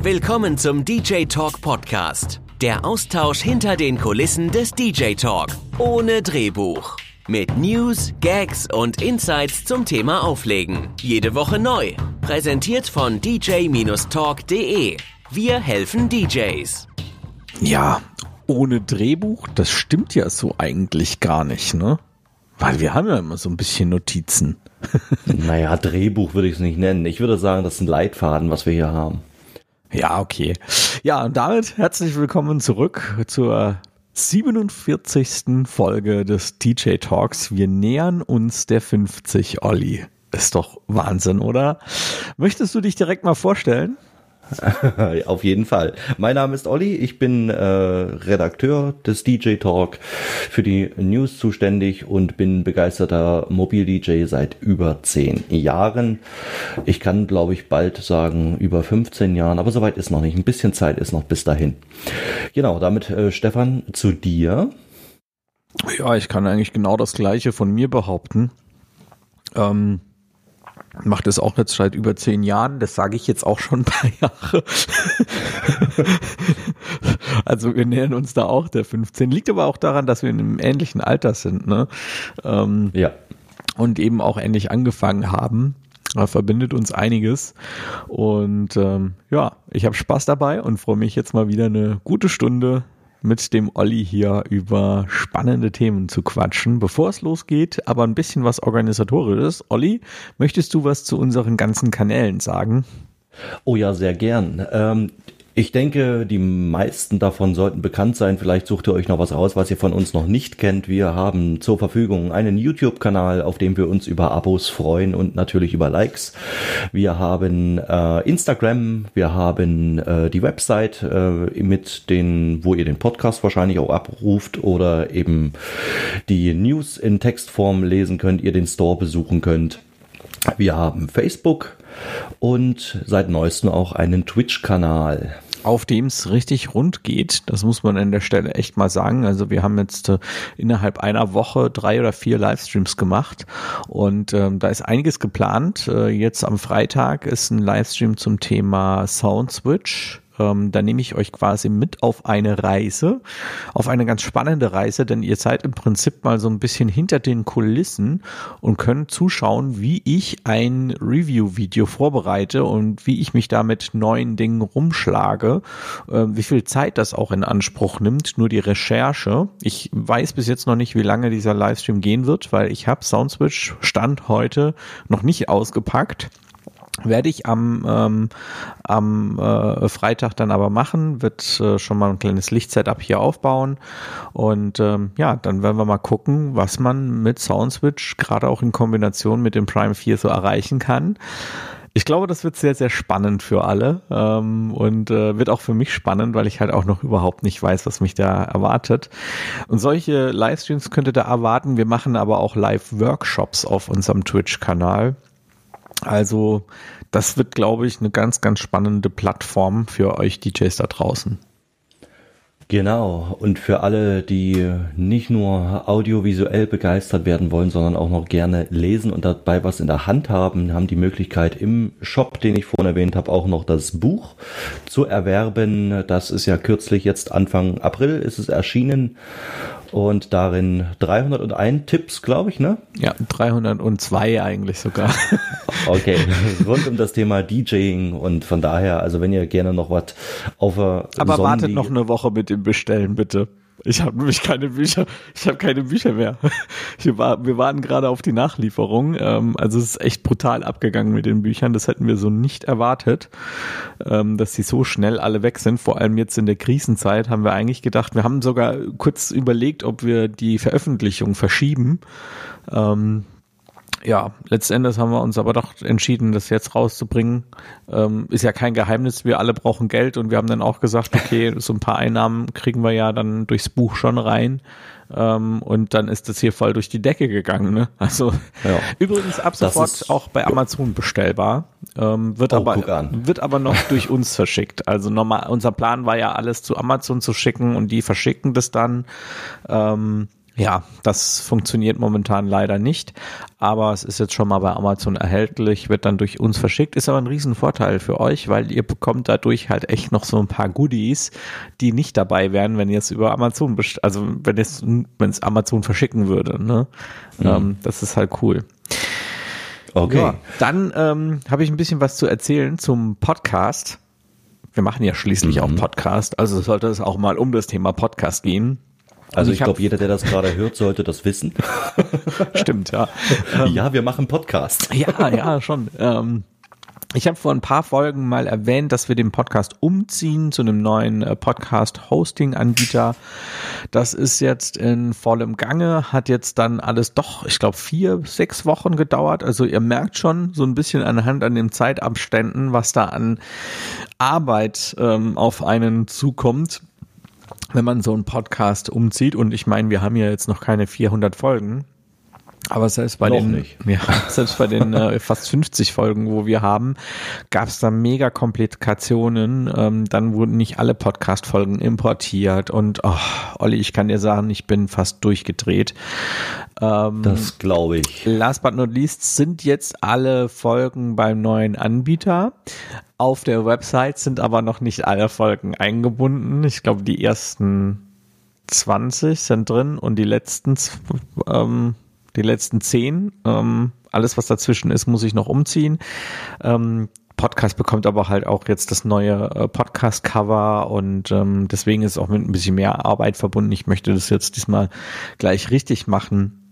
Willkommen zum DJ Talk Podcast. Der Austausch hinter den Kulissen des DJ Talk. Ohne Drehbuch. Mit News, Gags und Insights zum Thema Auflegen. Jede Woche neu. Präsentiert von dj-talk.de. Wir helfen DJs. Ja, ohne Drehbuch, das stimmt ja so eigentlich gar nicht, ne? Weil wir haben ja immer so ein bisschen Notizen. naja, Drehbuch würde ich es nicht nennen. Ich würde sagen, das ist ein Leitfaden, was wir hier haben. Ja, okay. Ja, und damit herzlich willkommen zurück zur 47. Folge des DJ Talks. Wir nähern uns der 50, Olli. Ist doch Wahnsinn, oder? Möchtest du dich direkt mal vorstellen? Auf jeden Fall. Mein Name ist Olli, ich bin äh, Redakteur des DJ Talk für die News zuständig und bin begeisterter Mobil-DJ seit über zehn Jahren. Ich kann, glaube ich, bald sagen, über 15 Jahren, aber soweit ist noch nicht. Ein bisschen Zeit ist noch bis dahin. Genau, damit äh, Stefan zu dir. Ja, ich kann eigentlich genau das Gleiche von mir behaupten. Ähm, macht es auch jetzt seit über zehn Jahren. Das sage ich jetzt auch schon ein paar Jahre. also wir nähern uns da auch der 15. Liegt aber auch daran, dass wir in einem ähnlichen Alter sind. Ne? Ähm, ja. Und eben auch ähnlich angefangen haben. Da verbindet uns einiges. Und ähm, ja, ich habe Spaß dabei und freue mich jetzt mal wieder eine gute Stunde mit dem Olli hier über spannende Themen zu quatschen. Bevor es losgeht, aber ein bisschen was organisatorisches. Olli, möchtest du was zu unseren ganzen Kanälen sagen? Oh ja, sehr gern. Ähm, ich denke, die meisten davon sollten bekannt sein. Vielleicht sucht ihr euch noch was raus, was ihr von uns noch nicht kennt. Wir haben zur Verfügung einen YouTube-Kanal, auf dem wir uns über Abos freuen und natürlich über Likes. Wir haben äh, Instagram, wir haben äh, die Website äh, mit den, wo ihr den Podcast wahrscheinlich auch abruft oder eben die News in Textform lesen könnt, ihr den Store besuchen könnt. Wir haben Facebook und seit neuestem auch einen Twitch-Kanal auf dem es richtig rund geht. Das muss man an der Stelle echt mal sagen. Also wir haben jetzt äh, innerhalb einer Woche drei oder vier Livestreams gemacht und ähm, da ist einiges geplant. Äh, jetzt am Freitag ist ein Livestream zum Thema Sound Switch ähm, da nehme ich euch quasi mit auf eine Reise, auf eine ganz spannende Reise, denn ihr seid im Prinzip mal so ein bisschen hinter den Kulissen und könnt zuschauen, wie ich ein Review-Video vorbereite und wie ich mich da mit neuen Dingen rumschlage, äh, wie viel Zeit das auch in Anspruch nimmt, nur die Recherche. Ich weiß bis jetzt noch nicht, wie lange dieser Livestream gehen wird, weil ich habe Soundswitch Stand heute noch nicht ausgepackt werde ich am, ähm, am äh, Freitag dann aber machen, wird äh, schon mal ein kleines Lichtsetup hier aufbauen und ähm, ja, dann werden wir mal gucken, was man mit Soundswitch gerade auch in Kombination mit dem Prime 4 so erreichen kann. Ich glaube, das wird sehr, sehr spannend für alle ähm, und äh, wird auch für mich spannend, weil ich halt auch noch überhaupt nicht weiß, was mich da erwartet. Und solche Livestreams könnt ihr da erwarten. Wir machen aber auch Live-Workshops auf unserem Twitch-Kanal. Also das wird, glaube ich, eine ganz, ganz spannende Plattform für euch DJs da draußen. Genau. Und für alle, die nicht nur audiovisuell begeistert werden wollen, sondern auch noch gerne lesen und dabei was in der Hand haben, haben die Möglichkeit im Shop, den ich vorhin erwähnt habe, auch noch das Buch zu erwerben. Das ist ja kürzlich jetzt Anfang April ist es erschienen und darin 301 Tipps, glaube ich, ne? Ja, 302 eigentlich sogar. okay, rund um das Thema DJing und von daher, also wenn ihr gerne noch was auf Aber wartet noch eine Woche mit dem Bestellen, bitte. Ich habe nämlich keine Bücher, ich habe keine Bücher mehr. Wir, war, wir warten gerade auf die Nachlieferung. Ähm, also es ist echt brutal abgegangen mit den Büchern. Das hätten wir so nicht erwartet, ähm, dass sie so schnell alle weg sind. Vor allem jetzt in der Krisenzeit haben wir eigentlich gedacht, wir haben sogar kurz überlegt, ob wir die Veröffentlichung verschieben. Ähm, ja, letztendlich haben wir uns aber doch entschieden, das jetzt rauszubringen. Ähm, ist ja kein Geheimnis, wir alle brauchen Geld und wir haben dann auch gesagt, okay, so ein paar Einnahmen kriegen wir ja dann durchs Buch schon rein. Ähm, und dann ist das hier voll durch die Decke gegangen. Ne? Also ja. übrigens ab sofort auch bei Amazon bestellbar. Ähm, wird, oh, aber, wird aber noch durch uns verschickt. Also normal, unser Plan war ja alles zu Amazon zu schicken und die verschicken das dann. Ähm, Ja, das funktioniert momentan leider nicht, aber es ist jetzt schon mal bei Amazon erhältlich, wird dann durch uns verschickt, ist aber ein Riesenvorteil für euch, weil ihr bekommt dadurch halt echt noch so ein paar Goodies, die nicht dabei wären, wenn ihr es über Amazon, also wenn es, wenn es Amazon verschicken würde. Ne? Mhm. Ähm, das ist halt cool. Okay. Ja, dann ähm, habe ich ein bisschen was zu erzählen zum Podcast. Wir machen ja schließlich mhm. auch Podcast, also sollte es auch mal um das Thema Podcast gehen. Also ich, ich glaube, jeder, der das gerade hört, sollte das wissen. Stimmt, ja. ja, wir machen Podcast. ja, ja, schon. Ähm, ich habe vor ein paar Folgen mal erwähnt, dass wir den Podcast umziehen zu einem neuen äh, Podcast-Hosting-Anbieter. Das ist jetzt in vollem Gange, hat jetzt dann alles doch, ich glaube, vier, sechs Wochen gedauert. Also ihr merkt schon so ein bisschen anhand an den Zeitabständen, was da an Arbeit ähm, auf einen zukommt wenn man so einen Podcast umzieht. Und ich meine, wir haben ja jetzt noch keine 400 Folgen. Aber selbst bei Noch den, nicht. Ja, selbst bei den äh, fast 50 Folgen, wo wir haben, gab es da mega Komplikationen. Ähm, dann wurden nicht alle Podcast-Folgen importiert und oh, Olli, ich kann dir sagen, ich bin fast durchgedreht. Ähm, das glaube ich. Last but not least sind jetzt alle Folgen beim neuen Anbieter. Auf der Website sind aber noch nicht alle Folgen eingebunden. Ich glaube, die ersten 20 sind drin und die letzten ähm, die letzten zehn. Ähm, alles, was dazwischen ist, muss ich noch umziehen. Ähm, Podcast bekommt aber halt auch jetzt das neue äh, Podcast-Cover und ähm, deswegen ist es auch mit ein bisschen mehr Arbeit verbunden. Ich möchte das jetzt diesmal gleich richtig machen.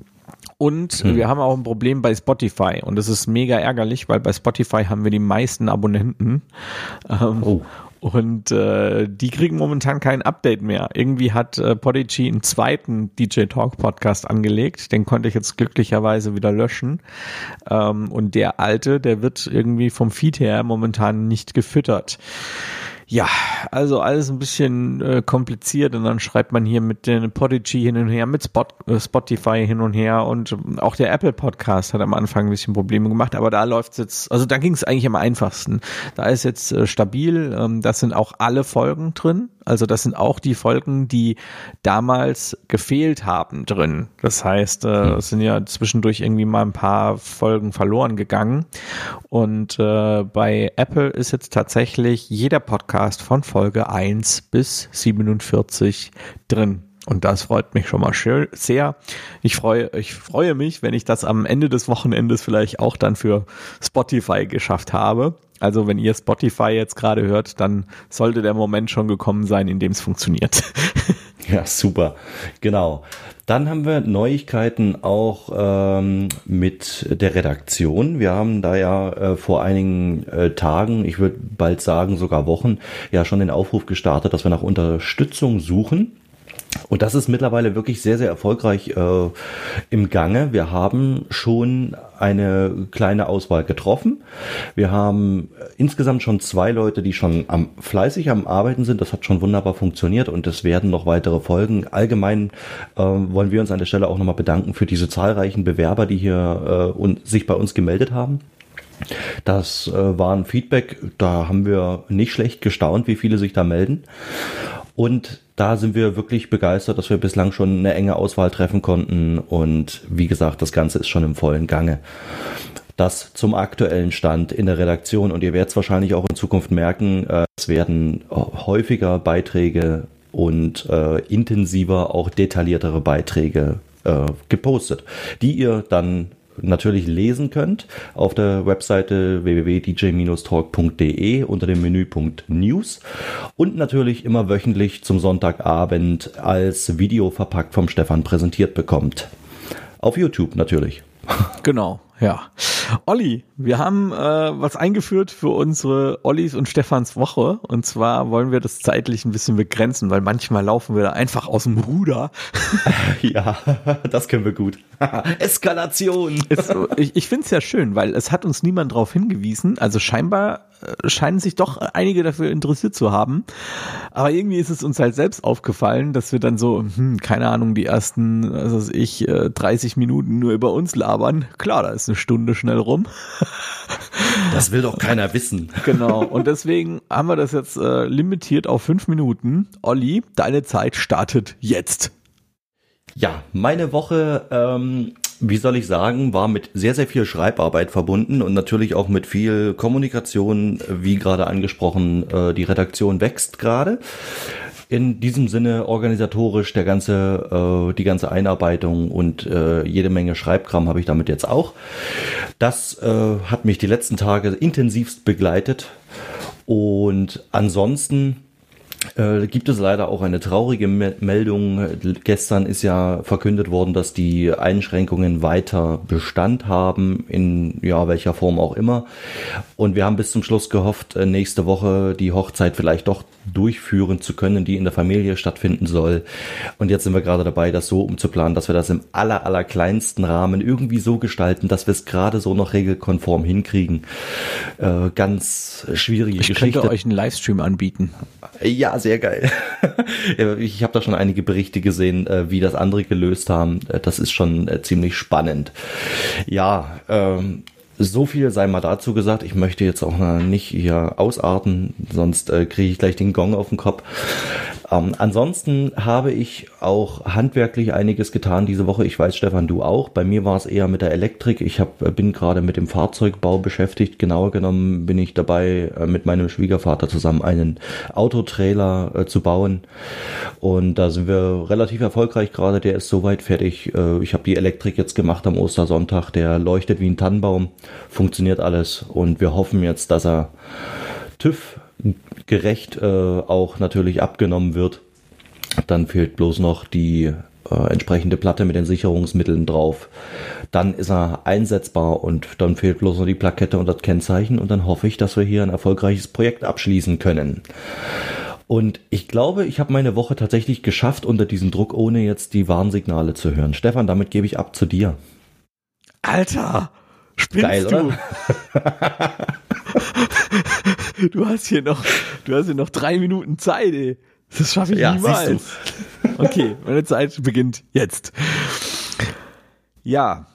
Und hm. wir haben auch ein Problem bei Spotify und das ist mega ärgerlich, weil bei Spotify haben wir die meisten Abonnenten. Ähm, oh. Und äh, die kriegen momentan kein Update mehr. Irgendwie hat äh, Podigy einen zweiten DJ Talk Podcast angelegt. Den konnte ich jetzt glücklicherweise wieder löschen. Ähm, und der alte, der wird irgendwie vom Feed her momentan nicht gefüttert. Ja, also alles ein bisschen äh, kompliziert und dann schreibt man hier mit den Podigy hin und her, mit Spot, äh, Spotify hin und her und ähm, auch der Apple Podcast hat am Anfang ein bisschen Probleme gemacht, aber da läuft es jetzt, also da ging es eigentlich am einfachsten. Da ist jetzt äh, stabil, ähm, das sind auch alle Folgen drin, also das sind auch die Folgen, die damals gefehlt haben drin. Das heißt, äh, hm. es sind ja zwischendurch irgendwie mal ein paar Folgen verloren gegangen. Und äh, bei Apple ist jetzt tatsächlich jeder Podcast von Folge 1 bis 47 drin. Und das freut mich schon mal sehr. Ich freue, ich freue mich, wenn ich das am Ende des Wochenendes vielleicht auch dann für Spotify geschafft habe. Also wenn ihr Spotify jetzt gerade hört, dann sollte der Moment schon gekommen sein, in dem es funktioniert. Ja, super. Genau. Dann haben wir Neuigkeiten auch ähm, mit der Redaktion. Wir haben da ja äh, vor einigen äh, Tagen, ich würde bald sagen sogar Wochen, ja schon den Aufruf gestartet, dass wir nach Unterstützung suchen und das ist mittlerweile wirklich sehr, sehr erfolgreich äh, im Gange. Wir haben schon eine kleine Auswahl getroffen. Wir haben äh, insgesamt schon zwei Leute, die schon am fleißig am Arbeiten sind. Das hat schon wunderbar funktioniert und es werden noch weitere folgen. Allgemein äh, wollen wir uns an der Stelle auch nochmal bedanken für diese zahlreichen Bewerber, die hier äh, und sich bei uns gemeldet haben. Das äh, war ein Feedback, da haben wir nicht schlecht gestaunt, wie viele sich da melden. Und da sind wir wirklich begeistert, dass wir bislang schon eine enge Auswahl treffen konnten. Und wie gesagt, das Ganze ist schon im vollen Gange. Das zum aktuellen Stand in der Redaktion. Und ihr werdet es wahrscheinlich auch in Zukunft merken, äh, es werden häufiger Beiträge und äh, intensiver auch detailliertere Beiträge äh, gepostet, die ihr dann natürlich lesen könnt auf der Webseite www.dj-talk.de unter dem Menüpunkt News und natürlich immer wöchentlich zum Sonntagabend als Video verpackt vom Stefan präsentiert bekommt. Auf YouTube natürlich. Genau, ja. Olli, wir haben äh, was eingeführt für unsere Ollis und Stefans Woche. Und zwar wollen wir das zeitlich ein bisschen begrenzen, weil manchmal laufen wir da einfach aus dem Ruder. ja, das können wir gut. Eskalation. Es, ich ich finde es ja schön, weil es hat uns niemand darauf hingewiesen. Also scheinbar scheinen sich doch einige dafür interessiert zu haben. Aber irgendwie ist es uns halt selbst aufgefallen, dass wir dann so, hm, keine Ahnung, die ersten, also ich, 30 äh, Minuten nur über uns labern. Klar, da ist eine Stunde schnell rum. Das will doch keiner wissen. Genau. Und deswegen haben wir das jetzt äh, limitiert auf fünf Minuten. Olli, deine Zeit startet jetzt. Ja, meine Woche, ähm, wie soll ich sagen, war mit sehr, sehr viel Schreibarbeit verbunden und natürlich auch mit viel Kommunikation, wie gerade angesprochen, äh, die Redaktion wächst gerade. In diesem Sinne organisatorisch der ganze, äh, die ganze Einarbeitung und äh, jede Menge Schreibkram habe ich damit jetzt auch. Das hat mich die letzten Tage intensivst begleitet und ansonsten äh, gibt es leider auch eine traurige Me Meldung. Gestern ist ja verkündet worden, dass die Einschränkungen weiter Bestand haben, in ja welcher Form auch immer. Und wir haben bis zum Schluss gehofft, äh, nächste Woche die Hochzeit vielleicht doch durchführen zu können, die in der Familie stattfinden soll. Und jetzt sind wir gerade dabei, das so umzuplanen, dass wir das im aller, aller kleinsten Rahmen irgendwie so gestalten, dass wir es gerade so noch regelkonform hinkriegen. Äh, ganz schwierige ich Geschichte. Ich könnte euch einen Livestream anbieten. Ja, sehr geil. ich habe da schon einige Berichte gesehen, äh, wie das andere gelöst haben. Äh, das ist schon äh, ziemlich spannend. Ja, ähm, so viel sei mal dazu gesagt. Ich möchte jetzt auch nicht hier ausarten, sonst äh, kriege ich gleich den Gong auf den Kopf. Ähm, ansonsten habe ich auch handwerklich einiges getan diese Woche. Ich weiß, Stefan, du auch. Bei mir war es eher mit der Elektrik. Ich hab, äh, bin gerade mit dem Fahrzeugbau beschäftigt. Genauer genommen bin ich dabei, äh, mit meinem Schwiegervater zusammen einen Autotrailer äh, zu bauen. Und da sind wir relativ erfolgreich gerade. Der ist soweit fertig. Äh, ich habe die Elektrik jetzt gemacht am Ostersonntag. Der leuchtet wie ein Tannenbaum. Funktioniert alles. Und wir hoffen jetzt, dass er TÜV gerecht äh, auch natürlich abgenommen wird. Dann fehlt bloß noch die äh, entsprechende Platte mit den Sicherungsmitteln drauf. Dann ist er einsetzbar und dann fehlt bloß noch die Plakette und das Kennzeichen und dann hoffe ich, dass wir hier ein erfolgreiches Projekt abschließen können. Und ich glaube, ich habe meine Woche tatsächlich geschafft unter diesem Druck, ohne jetzt die Warnsignale zu hören. Stefan, damit gebe ich ab zu dir. Alter, spinnst Geil, du? Oder? du hast hier noch, du hast hier noch drei Minuten Zeit, ey. Das schaffe ich ja, niemals. Okay, meine Zeit beginnt jetzt. Ja,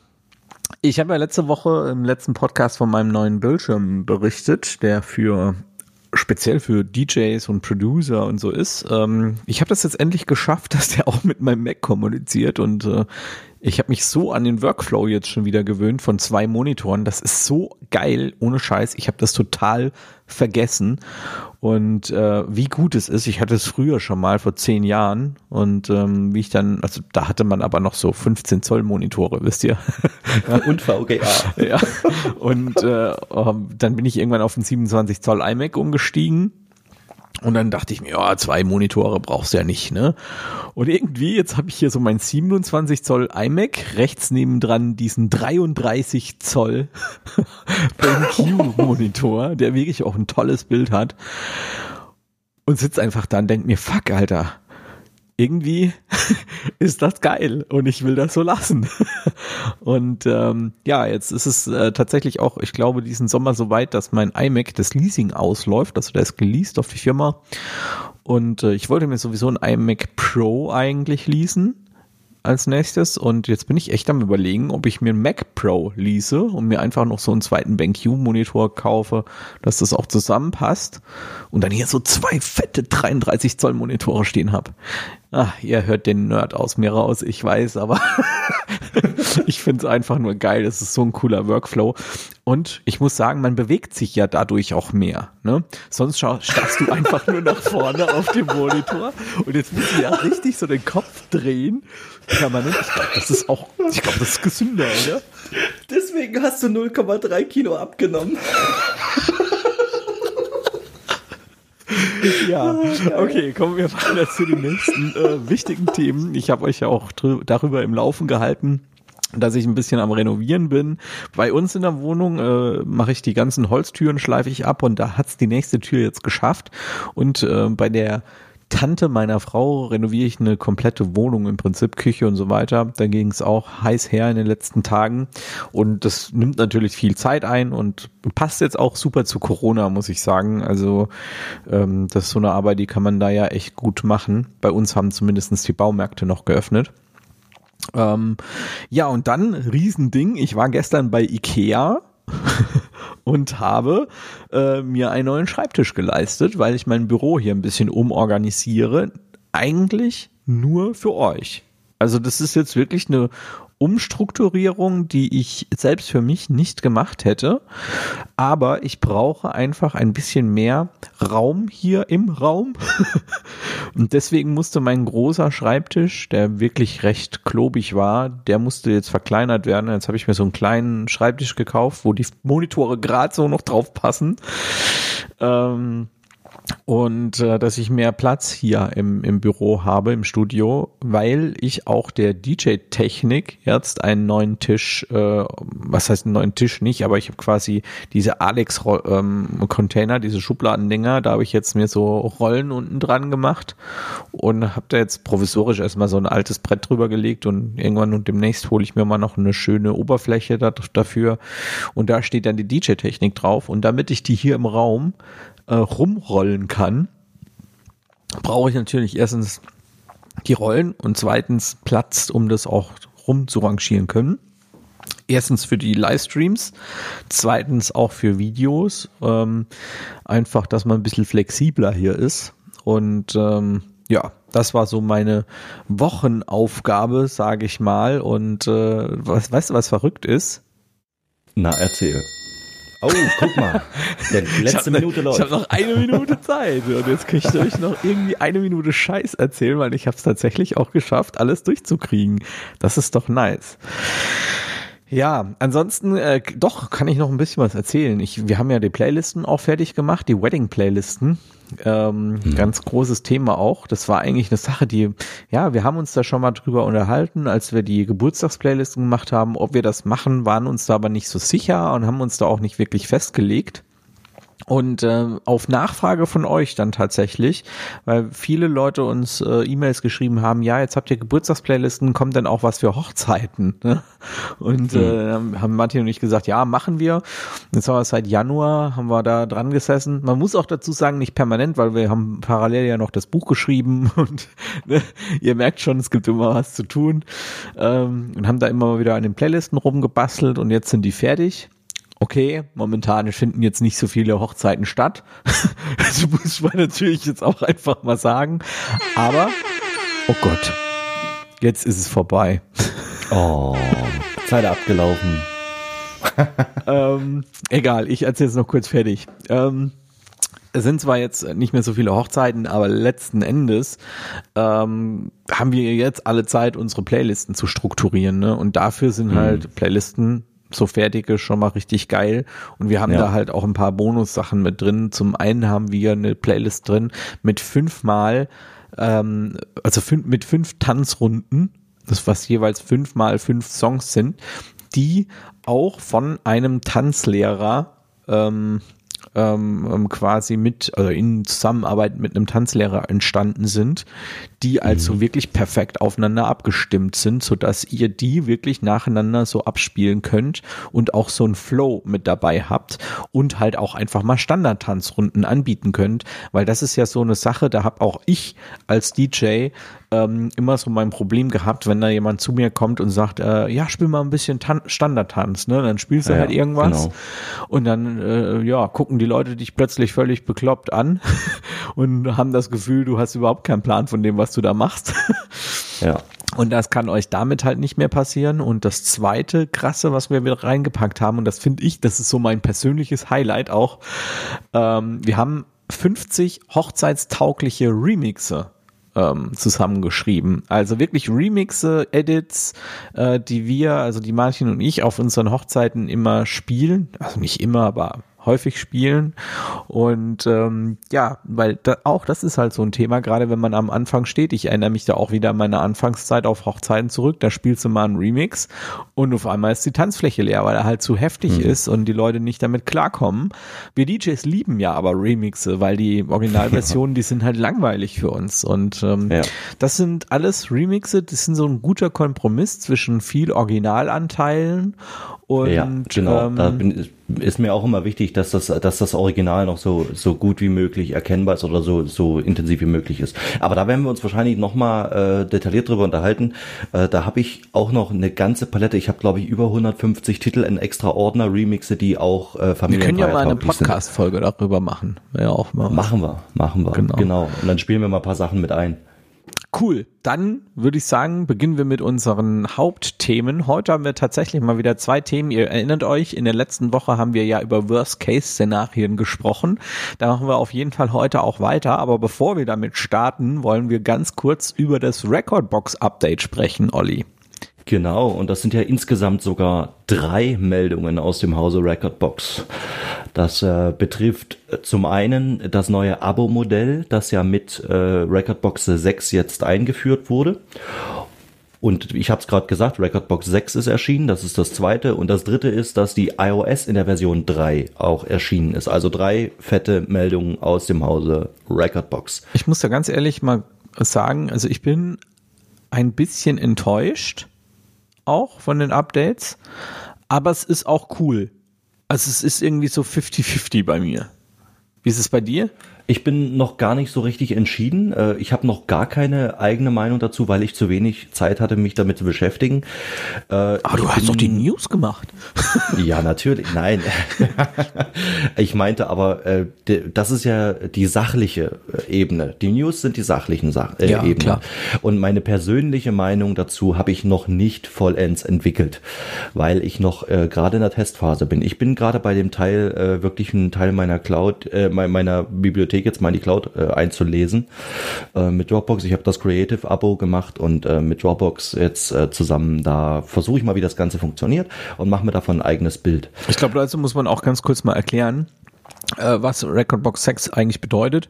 ich habe ja letzte Woche im letzten Podcast von meinem neuen Bildschirm berichtet, der für speziell für DJs und Producer und so ist. Ähm, ich habe das jetzt endlich geschafft, dass der auch mit meinem Mac kommuniziert und äh, ich habe mich so an den Workflow jetzt schon wieder gewöhnt von zwei Monitoren. Das ist so geil, ohne Scheiß. Ich habe das total vergessen. Und äh, wie gut es ist, ich hatte es früher schon mal vor zehn Jahren und ähm, wie ich dann, also da hatte man aber noch so 15 Zoll Monitore, wisst ihr? und VGA. ja. Und äh, ähm, dann bin ich irgendwann auf den 27 Zoll iMac umgestiegen und dann dachte ich mir, ja, zwei Monitore brauchst du ja nicht, ne? Und irgendwie, jetzt habe ich hier so mein 27 Zoll iMac, rechts nebendran diesen 33 Zoll BenQ-Monitor, der wirklich auch ein tolles Bild hat. Und sitzt einfach da und denkt mir, fuck, Alter, irgendwie ist das geil und ich will das so lassen. und ähm, ja, jetzt ist es äh, tatsächlich auch, ich glaube, diesen Sommer so weit, dass mein iMac das Leasing ausläuft. Also der ist geleast auf die Firma. Und äh, ich wollte mir sowieso ein iMac Pro eigentlich leasen als nächstes und jetzt bin ich echt am überlegen, ob ich mir ein Mac Pro lease und mir einfach noch so einen zweiten BenQ Monitor kaufe, dass das auch zusammenpasst und dann hier so zwei fette 33 Zoll Monitore stehen habe. Ach, ihr hört den Nerd aus mir raus, ich weiß, aber ich finde es einfach nur geil. Es ist so ein cooler Workflow. Und ich muss sagen, man bewegt sich ja dadurch auch mehr. Ne? Sonst starrst du einfach nur nach vorne auf dem Monitor und jetzt musst du ja richtig so den Kopf drehen. Permanent. Ich glaube, das ist auch, ich glaube, das ist gesünder, oder? Deswegen hast du 0,3 Kilo abgenommen. ja, okay, kommen wir weiter zu den nächsten äh, wichtigen Themen. Ich habe euch ja auch darüber im Laufen gehalten dass ich ein bisschen am Renovieren bin. Bei uns in der Wohnung äh, mache ich die ganzen Holztüren, schleife ich ab und da hat's die nächste Tür jetzt geschafft. Und äh, bei der Tante meiner Frau renoviere ich eine komplette Wohnung, im Prinzip Küche und so weiter. Da ging es auch heiß her in den letzten Tagen und das nimmt natürlich viel Zeit ein und passt jetzt auch super zu Corona, muss ich sagen. Also ähm, das ist so eine Arbeit, die kann man da ja echt gut machen. Bei uns haben zumindestens die Baumärkte noch geöffnet. Ähm, ja, und dann Riesending. Ich war gestern bei Ikea und habe äh, mir einen neuen Schreibtisch geleistet, weil ich mein Büro hier ein bisschen umorganisiere. Eigentlich nur für euch. Also das ist jetzt wirklich eine Umstrukturierung, die ich selbst für mich nicht gemacht hätte. Aber ich brauche einfach ein bisschen mehr Raum hier im Raum. Und deswegen musste mein großer Schreibtisch, der wirklich recht klobig war, der musste jetzt verkleinert werden. Jetzt habe ich mir so einen kleinen Schreibtisch gekauft, wo die Monitore gerade so noch drauf passen. Ähm, und äh, dass ich mehr Platz hier im, im Büro habe, im Studio, weil ich auch der DJ-Technik jetzt einen neuen Tisch, äh, was heißt einen neuen Tisch nicht, aber ich habe quasi diese Alex-Container, ähm, diese Schubladendinger, da habe ich jetzt mir so Rollen unten dran gemacht und habe da jetzt provisorisch erstmal so ein altes Brett drüber gelegt und irgendwann und demnächst hole ich mir mal noch eine schöne Oberfläche da, dafür. Und da steht dann die DJ-Technik drauf und damit ich die hier im Raum äh, rumrollen kann, brauche ich natürlich erstens die Rollen und zweitens Platz, um das auch rumzurangieren können. Erstens für die Livestreams, zweitens auch für Videos. Ähm, einfach, dass man ein bisschen flexibler hier ist. Und ähm, ja, das war so meine Wochenaufgabe, sage ich mal. Und äh, was, weißt du, was verrückt ist? Na, erzähl. Oh, guck mal. Der letzte Minute läuft. Ich habe noch eine Minute Zeit und jetzt kann ich euch noch irgendwie eine Minute Scheiß erzählen, weil ich habe es tatsächlich auch geschafft, alles durchzukriegen. Das ist doch nice. Ja, ansonsten äh, doch kann ich noch ein bisschen was erzählen. Ich, wir haben ja die Playlisten auch fertig gemacht, die Wedding-Playlisten. Ähm, mhm. Ganz großes Thema auch. Das war eigentlich eine Sache, die, ja, wir haben uns da schon mal drüber unterhalten, als wir die Geburtstagsplaylisten gemacht haben. Ob wir das machen, waren uns da aber nicht so sicher und haben uns da auch nicht wirklich festgelegt. Und äh, auf Nachfrage von euch dann tatsächlich, weil viele Leute uns äh, E-Mails geschrieben haben, ja, jetzt habt ihr Geburtstagsplaylisten, kommt denn auch was für Hochzeiten? Ne? Und mhm. äh, haben Martin und ich gesagt, ja, machen wir. Jetzt haben wir seit Januar, haben wir da dran gesessen. Man muss auch dazu sagen, nicht permanent, weil wir haben parallel ja noch das Buch geschrieben und ne, ihr merkt schon, es gibt immer was zu tun. Ähm, und haben da immer wieder an den Playlisten rumgebastelt und jetzt sind die fertig okay, momentan finden jetzt nicht so viele Hochzeiten statt. das muss man natürlich jetzt auch einfach mal sagen. Aber, oh Gott, jetzt ist es vorbei. Oh, Zeit abgelaufen. ähm, egal, ich erzähle es noch kurz fertig. Ähm, es sind zwar jetzt nicht mehr so viele Hochzeiten, aber letzten Endes ähm, haben wir jetzt alle Zeit, unsere Playlisten zu strukturieren. Ne? Und dafür sind mhm. halt Playlisten so fertige schon mal richtig geil. Und wir haben ja. da halt auch ein paar Bonussachen mit drin. Zum einen haben wir eine Playlist drin mit fünfmal, ähm, also fünf, mit fünf Tanzrunden, das was jeweils fünfmal fünf Songs sind, die auch von einem Tanzlehrer ähm, ähm, quasi mit, also in Zusammenarbeit mit einem Tanzlehrer entstanden sind, die also mhm. wirklich perfekt aufeinander abgestimmt sind, so dass ihr die wirklich nacheinander so abspielen könnt und auch so ein Flow mit dabei habt und halt auch einfach mal Standard-Tanzrunden anbieten könnt, weil das ist ja so eine Sache, da hab auch ich als DJ ähm, immer so mein Problem gehabt, wenn da jemand zu mir kommt und sagt, äh, ja, spiel mal ein bisschen Tan Standardtanz, ne? Dann spielst du ja, halt irgendwas genau. und dann äh, ja, gucken die Leute dich plötzlich völlig bekloppt an und haben das Gefühl, du hast überhaupt keinen Plan von dem, was du da machst. ja. Und das kann euch damit halt nicht mehr passieren. Und das zweite krasse, was wir wieder reingepackt haben, und das finde ich, das ist so mein persönliches Highlight auch. Ähm, wir haben 50 hochzeitstaugliche Remixe ähm, zusammengeschrieben. Also wirklich Remixe, Edits, äh, die wir, also die Martin und ich auf unseren Hochzeiten immer spielen. Also nicht immer, aber häufig spielen. Und ähm, ja, weil da, auch das ist halt so ein Thema, gerade wenn man am Anfang steht. Ich erinnere mich da auch wieder an meine Anfangszeit auf Hochzeiten zurück. Da spielst du mal einen Remix und auf einmal ist die Tanzfläche leer, weil er halt zu heftig mhm. ist und die Leute nicht damit klarkommen. Wir DJs lieben ja aber Remixe, weil die Originalversionen, die sind halt langweilig für uns. Und ähm, ja. das sind alles Remixe, das sind so ein guter Kompromiss zwischen viel Originalanteilen und ja, genau. Ähm, da bin, ist mir auch immer wichtig, dass das, dass das Original noch so, so gut wie möglich erkennbar ist oder so, so intensiv wie möglich ist. Aber da werden wir uns wahrscheinlich nochmal äh, detailliert drüber unterhalten. Äh, da habe ich auch noch eine ganze Palette. Ich habe, glaube ich, über 150 Titel in extra Ordner, Remixe, die auch äh, Familien Wir können ja mal eine Podcast-Folge darüber machen. Ja, auch mal. Machen wir, machen wir. Genau. genau. Und dann spielen wir mal ein paar Sachen mit ein. Cool. Dann würde ich sagen, beginnen wir mit unseren Hauptthemen. Heute haben wir tatsächlich mal wieder zwei Themen. Ihr erinnert euch, in der letzten Woche haben wir ja über Worst-Case-Szenarien gesprochen. Da machen wir auf jeden Fall heute auch weiter. Aber bevor wir damit starten, wollen wir ganz kurz über das Recordbox-Update sprechen, Olli. Genau, und das sind ja insgesamt sogar drei Meldungen aus dem Hause Recordbox. Das äh, betrifft äh, zum einen das neue Abo-Modell, das ja mit äh, Recordbox 6 jetzt eingeführt wurde. Und ich habe es gerade gesagt, Recordbox 6 ist erschienen, das ist das zweite. Und das dritte ist, dass die iOS in der Version 3 auch erschienen ist. Also drei fette Meldungen aus dem Hause Recordbox. Ich muss da ganz ehrlich mal sagen, also ich bin ein bisschen enttäuscht auch von den Updates, aber es ist auch cool. Also es ist irgendwie so 50-50 bei mir. Wie ist es bei dir? Ich bin noch gar nicht so richtig entschieden. Äh, ich habe noch gar keine eigene Meinung dazu, weil ich zu wenig Zeit hatte, mich damit zu beschäftigen. Äh, Aber du hast doch die News gemacht. Ja, natürlich. Nein. Ich meinte aber, äh, das ist ja die sachliche Ebene. Die News sind die sachlichen Sach äh, ja, Ebene. Klar. Und meine persönliche Meinung dazu habe ich noch nicht vollends entwickelt, weil ich noch äh, gerade in der Testphase bin. Ich bin gerade bei dem Teil, äh, wirklich ein Teil meiner Cloud, meiner Bibliothek Bibliothek jetzt mal in die Cloud äh, einzulesen äh, mit Dropbox. Ich habe das Creative-Abo gemacht und äh, mit Dropbox jetzt äh, zusammen da versuche ich mal, wie das Ganze funktioniert und mache mir davon ein eigenes Bild. Ich glaube, dazu muss man auch ganz kurz mal erklären was Recordbox 6 eigentlich bedeutet.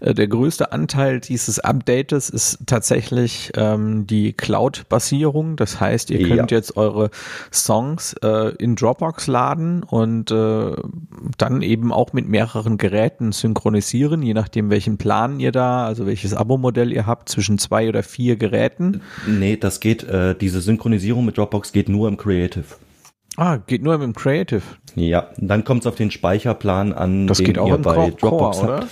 Äh, der größte Anteil dieses Updates ist tatsächlich ähm, die Cloud-Basierung. Das heißt, ihr könnt ja. jetzt eure Songs äh, in Dropbox laden und äh, dann eben auch mit mehreren Geräten synchronisieren, je nachdem welchen Plan ihr da, also welches Abo-Modell ihr habt, zwischen zwei oder vier Geräten. Nee, das geht, äh, diese Synchronisierung mit Dropbox geht nur im Creative. Ah, geht nur im Creative. Ja, dann kommt es auf den Speicherplan an, das den geht auch ihr bei Core, Dropbox Core, habt. Oder?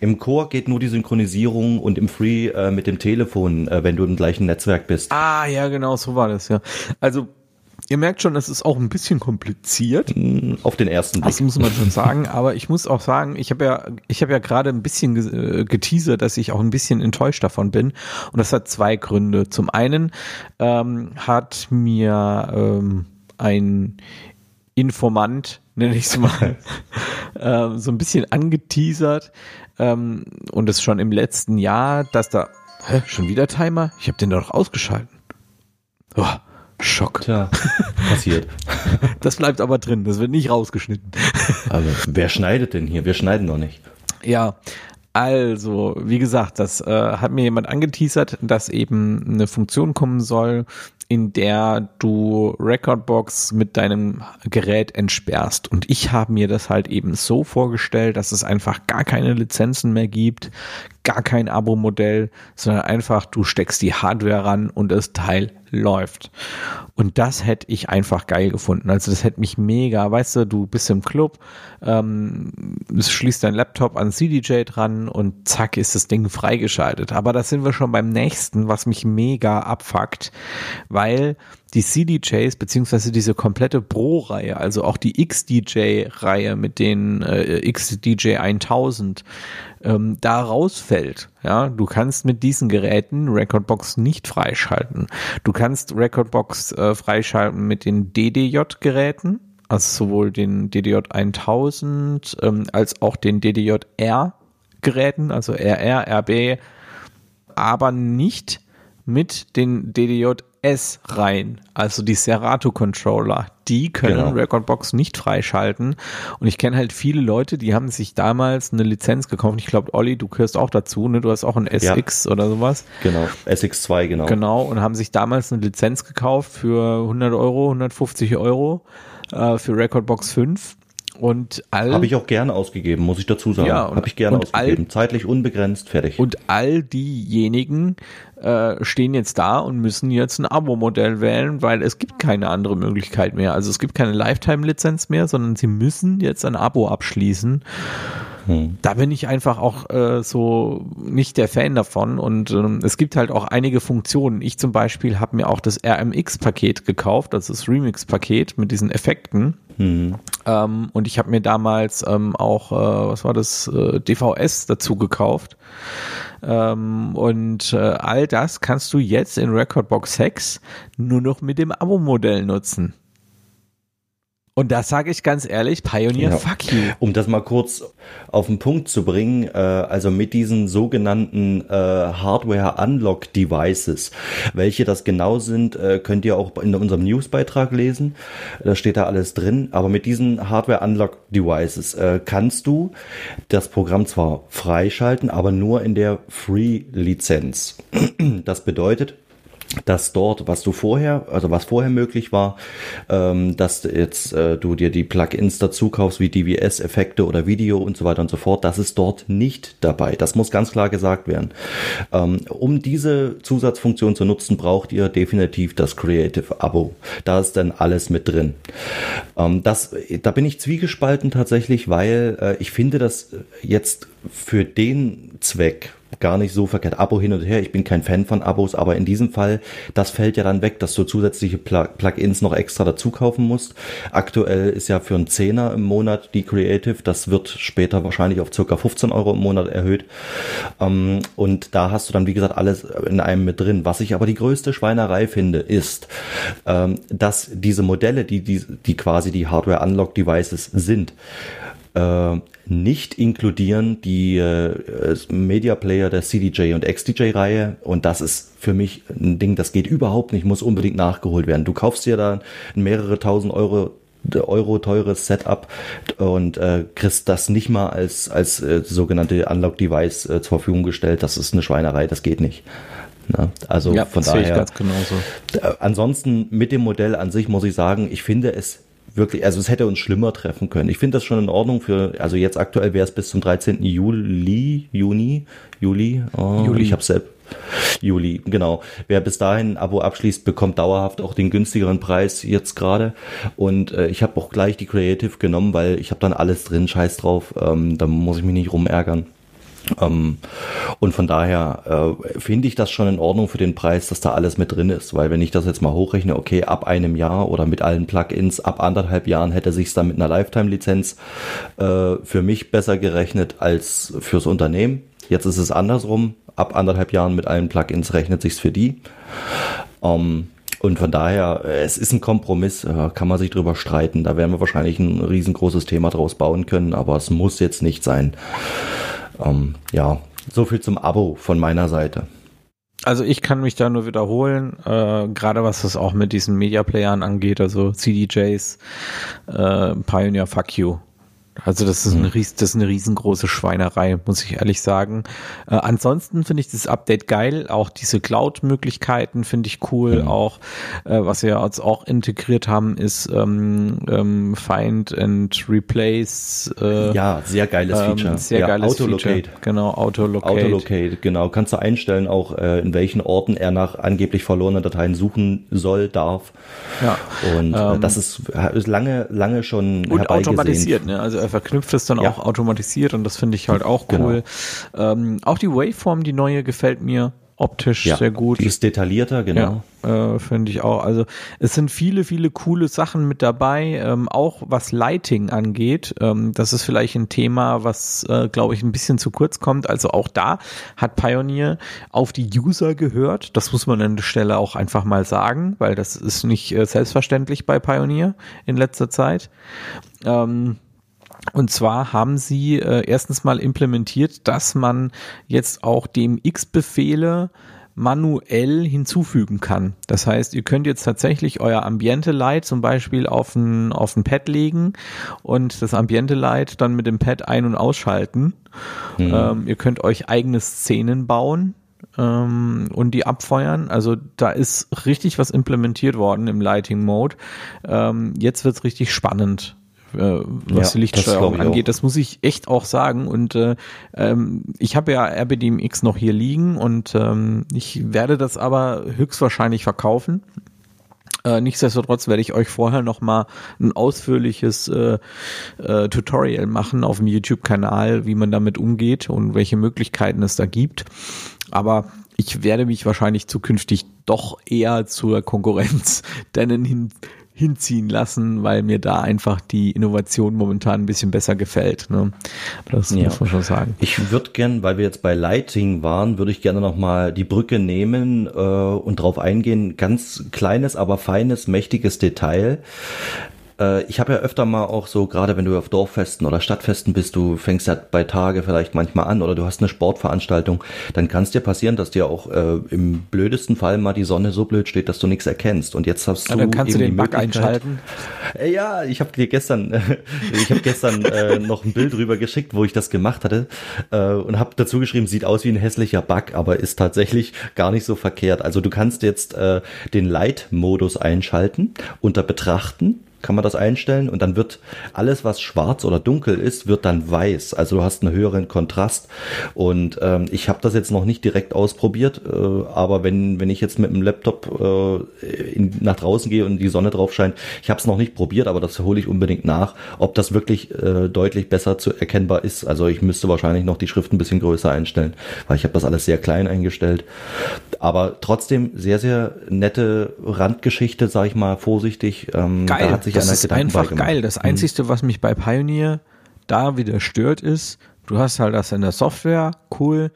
Im Core geht nur die Synchronisierung und im Free äh, mit dem Telefon, äh, wenn du im gleichen Netzwerk bist. Ah, ja, genau, so war das, ja. Also, ihr merkt schon, es ist auch ein bisschen kompliziert. Hm, auf den ersten Blick. Das muss man schon sagen, aber ich muss auch sagen, ich habe ja, ich habe ja gerade ein bisschen äh, geteasert, dass ich auch ein bisschen enttäuscht davon bin. Und das hat zwei Gründe. Zum einen ähm, hat mir ähm, ein Informant, nenne ich es mal, äh, so ein bisschen angeteasert ähm, und es schon im letzten Jahr, dass da, hä, schon wieder Timer? Ich habe den doch ausgeschalten. Oh, Schock. Tja, passiert. Das bleibt aber drin, das wird nicht rausgeschnitten. Also, wer schneidet denn hier? Wir schneiden doch nicht. Ja, also, wie gesagt, das äh, hat mir jemand angeteasert, dass eben eine Funktion kommen soll, in der du Recordbox mit deinem Gerät entsperrst. Und ich habe mir das halt eben so vorgestellt, dass es einfach gar keine Lizenzen mehr gibt, gar kein Abo-Modell, sondern einfach du steckst die Hardware ran und das Teil läuft. Und das hätte ich einfach geil gefunden. Also das hätte mich mega, weißt du, du bist im Club, ähm, schließt dein Laptop an CDJ dran und zack ist das Ding freigeschaltet. Aber da sind wir schon beim nächsten, was mich mega abfuckt, weil die CDJs beziehungsweise diese komplette Pro-Reihe, also auch die XDJ-Reihe mit den äh, XDJ 1000, ähm, da rausfällt. Ja, du kannst mit diesen Geräten Recordbox nicht freischalten. Du kannst Recordbox äh, freischalten mit den DDJ-Geräten, also sowohl den DDJ 1000 ähm, als auch den DDJ-R-Geräten, also RR, RB, aber nicht mit den DDJ-S rein, also die Serato-Controller. Die können genau. Recordbox nicht freischalten. Und ich kenne halt viele Leute, die haben sich damals eine Lizenz gekauft. Ich glaube, Olli, du gehörst auch dazu, ne? Du hast auch ein SX ja. oder sowas. Genau, SX2, genau. Genau, und haben sich damals eine Lizenz gekauft für 100 Euro, 150 Euro äh, für Recordbox 5 und all habe ich auch gerne ausgegeben, muss ich dazu sagen. Ja, habe ich gerne ausgegeben, all, zeitlich unbegrenzt, fertig. Und all diejenigen äh, stehen jetzt da und müssen jetzt ein Abo-Modell wählen, weil es gibt keine andere Möglichkeit mehr. Also es gibt keine Lifetime-Lizenz mehr, sondern sie müssen jetzt ein Abo abschließen. Hm. Da bin ich einfach auch äh, so nicht der Fan davon und ähm, es gibt halt auch einige Funktionen. Ich zum Beispiel habe mir auch das RMX-Paket gekauft, also das Remix-Paket mit diesen Effekten. Mhm. Ähm, und ich habe mir damals ähm, auch, äh, was war das, äh, DVS dazu gekauft. Ähm, und äh, all das kannst du jetzt in Recordbox 6 nur noch mit dem Abo-Modell nutzen. Und das sage ich ganz ehrlich, Pioneer, ja. fuck you. Um das mal kurz auf den Punkt zu bringen, äh, also mit diesen sogenannten äh, Hardware-Unlock-Devices, welche das genau sind, äh, könnt ihr auch in unserem Newsbeitrag lesen. Da steht da alles drin. Aber mit diesen Hardware-Unlock-Devices äh, kannst du das Programm zwar freischalten, aber nur in der Free-Lizenz. Das bedeutet, dass dort, was du vorher, also was vorher möglich war, ähm, dass jetzt äh, du dir die Plugins dazu kaufst, wie DVS, Effekte oder Video und so weiter und so fort, das ist dort nicht dabei. Das muss ganz klar gesagt werden. Ähm, um diese Zusatzfunktion zu nutzen, braucht ihr definitiv das Creative Abo. Da ist dann alles mit drin. Ähm, das, da bin ich zwiegespalten tatsächlich, weil äh, ich finde, dass jetzt für den Zweck, gar nicht so verkehrt. Abo hin und her, ich bin kein Fan von Abos, aber in diesem Fall, das fällt ja dann weg, dass du zusätzliche Plugins noch extra dazu kaufen musst. Aktuell ist ja für einen Zehner im Monat die Creative, das wird später wahrscheinlich auf circa 15 Euro im Monat erhöht. Ähm, und da hast du dann, wie gesagt, alles in einem mit drin. Was ich aber die größte Schweinerei finde, ist, ähm, dass diese Modelle, die, die, die quasi die Hardware Unlock Devices sind, äh, nicht inkludieren die äh, Media Player der CDJ und XDJ-Reihe und das ist für mich ein Ding, das geht überhaupt nicht, muss unbedingt nachgeholt werden. Du kaufst dir da mehrere tausend Euro Euro teures Setup und äh, kriegst das nicht mal als, als äh, sogenannte Unlock-Device äh, zur Verfügung gestellt. Das ist eine Schweinerei, das geht nicht. Na, ne? also ja, von daher. ganz genauso. Äh, ansonsten mit dem Modell an sich muss ich sagen, ich finde es wirklich, also es hätte uns schlimmer treffen können. Ich finde das schon in Ordnung für, also jetzt aktuell wäre es bis zum 13. Juli, Juni, Juli, oh, Juli. ich habe selbst Juli, genau. Wer bis dahin ein Abo abschließt, bekommt dauerhaft auch den günstigeren Preis jetzt gerade. Und äh, ich habe auch gleich die Creative genommen, weil ich habe dann alles drin, scheiß drauf. Ähm, da muss ich mich nicht rumärgern. Ähm, und von daher äh, finde ich das schon in Ordnung für den Preis, dass da alles mit drin ist, weil wenn ich das jetzt mal hochrechne, okay, ab einem Jahr oder mit allen Plugins, ab anderthalb Jahren hätte sich dann mit einer Lifetime-Lizenz äh, für mich besser gerechnet als fürs Unternehmen. Jetzt ist es andersrum, ab anderthalb Jahren mit allen Plugins rechnet sich's für die. Ähm, und von daher, es ist ein Kompromiss, äh, kann man sich drüber streiten. Da werden wir wahrscheinlich ein riesengroßes Thema draus bauen können, aber es muss jetzt nicht sein. Ähm, ja, so viel zum Abo von meiner Seite. Also ich kann mich da nur wiederholen, äh, gerade was das auch mit diesen Media Playern angeht, also CDJs, äh, Pioneer Fuck You. Also das ist, eine, mhm. das ist eine riesengroße Schweinerei, muss ich ehrlich sagen. Äh, ansonsten finde ich das Update geil. Auch diese Cloud-Möglichkeiten finde ich cool. Mhm. Auch äh, was wir jetzt auch integriert haben, ist ähm, ähm, Find and Replace. Äh, ja, sehr geiles ähm, Feature. Sehr ja, geiles Autolocate. Feature. Genau, Autolocate. Autolocate, genau. Kannst du einstellen, auch äh, in welchen Orten er nach angeblich verlorenen Dateien suchen soll, darf. Ja. Und äh, das ist, ist lange, lange schon und automatisiert. Ne? Also er verknüpft es dann ja. auch automatisiert und das finde ich halt auch genau. cool. Genau. Ähm, auch die Waveform, die neue, gefällt mir optisch ja, sehr gut. Die ist detaillierter, genau. Ja, äh, finde ich auch. Also es sind viele, viele coole Sachen mit dabei, ähm, auch was Lighting angeht. Ähm, das ist vielleicht ein Thema, was, äh, glaube ich, ein bisschen zu kurz kommt. Also auch da hat Pioneer auf die User gehört. Das muss man an der Stelle auch einfach mal sagen, weil das ist nicht äh, selbstverständlich bei Pioneer in letzter Zeit. Ähm, und zwar haben sie äh, erstens mal implementiert, dass man jetzt auch dem X-Befehle manuell hinzufügen kann. Das heißt, ihr könnt jetzt tatsächlich euer Ambiente Light zum Beispiel auf ein, auf ein Pad legen und das Ambiente Light dann mit dem Pad ein- und ausschalten. Mhm. Ähm, ihr könnt euch eigene Szenen bauen ähm, und die abfeuern. Also da ist richtig was implementiert worden im Lighting Mode. Ähm, jetzt wird's richtig spannend äh, was ja, die Lichtsteuerung das angeht. Das muss ich echt auch sagen. Und äh, ähm, ich habe ja RBDMX noch hier liegen und ähm, ich werde das aber höchstwahrscheinlich verkaufen. Äh, nichtsdestotrotz werde ich euch vorher noch mal ein ausführliches äh, äh, Tutorial machen auf dem YouTube-Kanal, wie man damit umgeht und welche Möglichkeiten es da gibt. Aber ich werde mich wahrscheinlich zukünftig doch eher zur Konkurrenz dennen hin, hinziehen lassen, weil mir da einfach die Innovation momentan ein bisschen besser gefällt. Ne? Das ja. muss man schon sagen. Ich würde gern, weil wir jetzt bei Lighting waren, würde ich gerne nochmal die Brücke nehmen äh, und drauf eingehen. Ganz kleines, aber feines, mächtiges Detail. Äh, ich habe ja öfter mal auch so, gerade wenn du auf Dorffesten oder Stadtfesten bist, du fängst ja bei Tage vielleicht manchmal an oder du hast eine Sportveranstaltung, dann kann es dir passieren, dass dir auch äh, im blödesten Fall mal die Sonne so blöd steht, dass du nichts erkennst. Und jetzt hast du. Ja, dann kannst du den Bug einschalten. Äh, ja, ich habe dir gestern, ich habe gestern äh, noch ein Bild rüber geschickt, wo ich das gemacht hatte äh, und habe dazu geschrieben, sieht aus wie ein hässlicher Bug, aber ist tatsächlich gar nicht so verkehrt. Also du kannst jetzt äh, den Light-Modus einschalten unter Betrachten kann man das einstellen und dann wird alles, was schwarz oder dunkel ist, wird dann weiß. Also du hast einen höheren Kontrast. Und ähm, ich habe das jetzt noch nicht direkt ausprobiert, äh, aber wenn, wenn ich jetzt mit dem Laptop äh, in, nach draußen gehe und die Sonne drauf scheint, ich habe es noch nicht probiert, aber das hole ich unbedingt nach, ob das wirklich äh, deutlich besser zu erkennbar ist. Also ich müsste wahrscheinlich noch die Schrift ein bisschen größer einstellen, weil ich habe das alles sehr klein eingestellt. Aber trotzdem sehr, sehr nette Randgeschichte, sage ich mal vorsichtig. Ähm, Geil. Da hat sich sich das ist einfach geil. Das mhm. Einzige, was mich bei Pioneer da wieder stört, ist, du hast halt das in der Software, cool,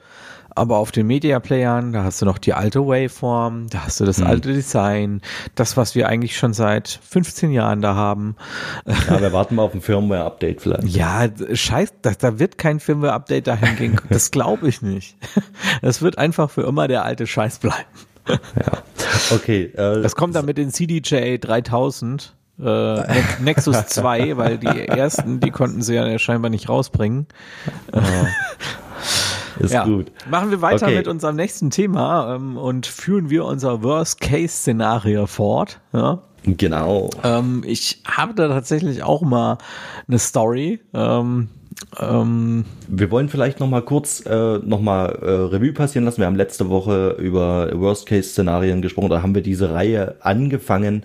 aber auf den Media Playern, da hast du noch die alte Waveform, da hast du das mhm. alte Design, das, was wir eigentlich schon seit 15 Jahren da haben. Ja, wir warten mal auf ein Firmware-Update vielleicht. Ja, scheiß, da, da wird kein Firmware-Update dahin gehen. Das glaube ich nicht. Das wird einfach für immer der alte Scheiß bleiben. Ja. Okay. Äh, das kommt dann mit den CDJ 3000 äh, Nexus 2, weil die ersten, die konnten sie ja scheinbar nicht rausbringen. Oh. Ist ja. gut. Machen wir weiter okay. mit unserem nächsten Thema ähm, und führen wir unser Worst-Case-Szenario fort. Ja? Genau. Ähm, ich habe da tatsächlich auch mal eine Story. Ähm, ähm, wir wollen vielleicht noch mal kurz äh, noch mal äh, Revue passieren lassen. Wir haben letzte Woche über Worst-Case-Szenarien gesprochen. Da haben wir diese Reihe angefangen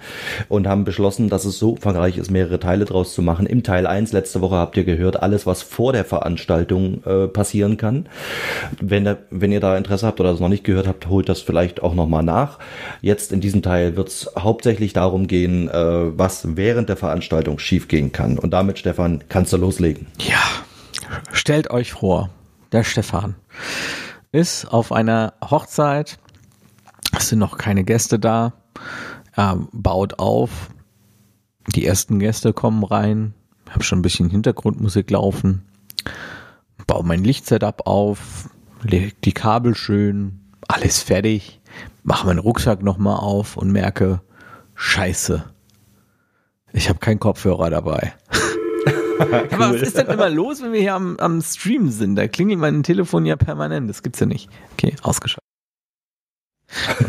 und haben beschlossen, dass es so umfangreich ist, mehrere Teile draus zu machen. Im Teil 1 letzte Woche habt ihr gehört, alles, was vor der Veranstaltung äh, passieren kann. Wenn, wenn ihr da Interesse habt oder das noch nicht gehört habt, holt das vielleicht auch noch mal nach. Jetzt in diesem Teil wird es hauptsächlich darum gehen, äh, was während der Veranstaltung schiefgehen kann. Und damit, Stefan, kannst du loslegen. Ja. Stellt euch vor, der Stefan ist auf einer Hochzeit, es sind noch keine Gäste da, er baut auf, die ersten Gäste kommen rein, habe schon ein bisschen Hintergrundmusik laufen, baue mein Lichtsetup auf, lege die Kabel schön, alles fertig, mache meinen Rucksack nochmal auf und merke, scheiße, ich habe keinen Kopfhörer dabei. cool. Aber was ist denn immer los, wenn wir hier am, am Stream sind? Da klingelt mein Telefon ja permanent. Das gibt's ja nicht. Okay, ausgeschaltet.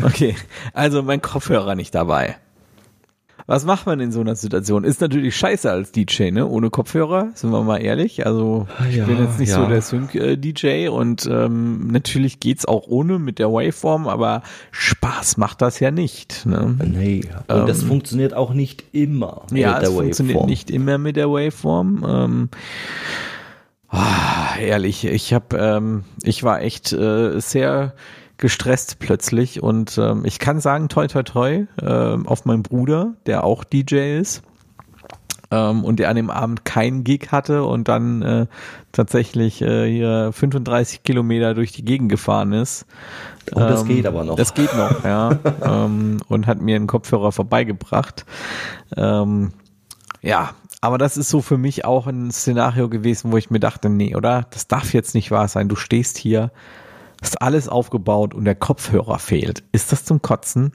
Okay, also mein Kopfhörer nicht dabei. Was macht man in so einer Situation? Ist natürlich scheiße als DJ, ne? Ohne Kopfhörer, sind wir mal ehrlich. Also ich ja, bin jetzt nicht ja. so der Sync-DJ und ähm, natürlich geht's auch ohne mit der Waveform, aber Spaß macht das ja nicht. Ne? Nee. Und ähm, das funktioniert auch nicht immer mit ja, der Waveform. Ja, es funktioniert nicht immer mit der Waveform. Ähm, oh, ehrlich, ich habe, ähm, ich war echt äh, sehr gestresst plötzlich und ähm, ich kann sagen, toi toi toi, äh, auf meinen Bruder, der auch DJ ist ähm, und der an dem Abend keinen Gig hatte und dann äh, tatsächlich äh, hier 35 Kilometer durch die Gegend gefahren ist. Und oh, das ähm, geht aber noch. Das geht noch, ja. ähm, und hat mir einen Kopfhörer vorbeigebracht. Ähm, ja, aber das ist so für mich auch ein Szenario gewesen, wo ich mir dachte, nee, oder? Das darf jetzt nicht wahr sein. Du stehst hier, ist alles aufgebaut und der Kopfhörer fehlt. Ist das zum Kotzen?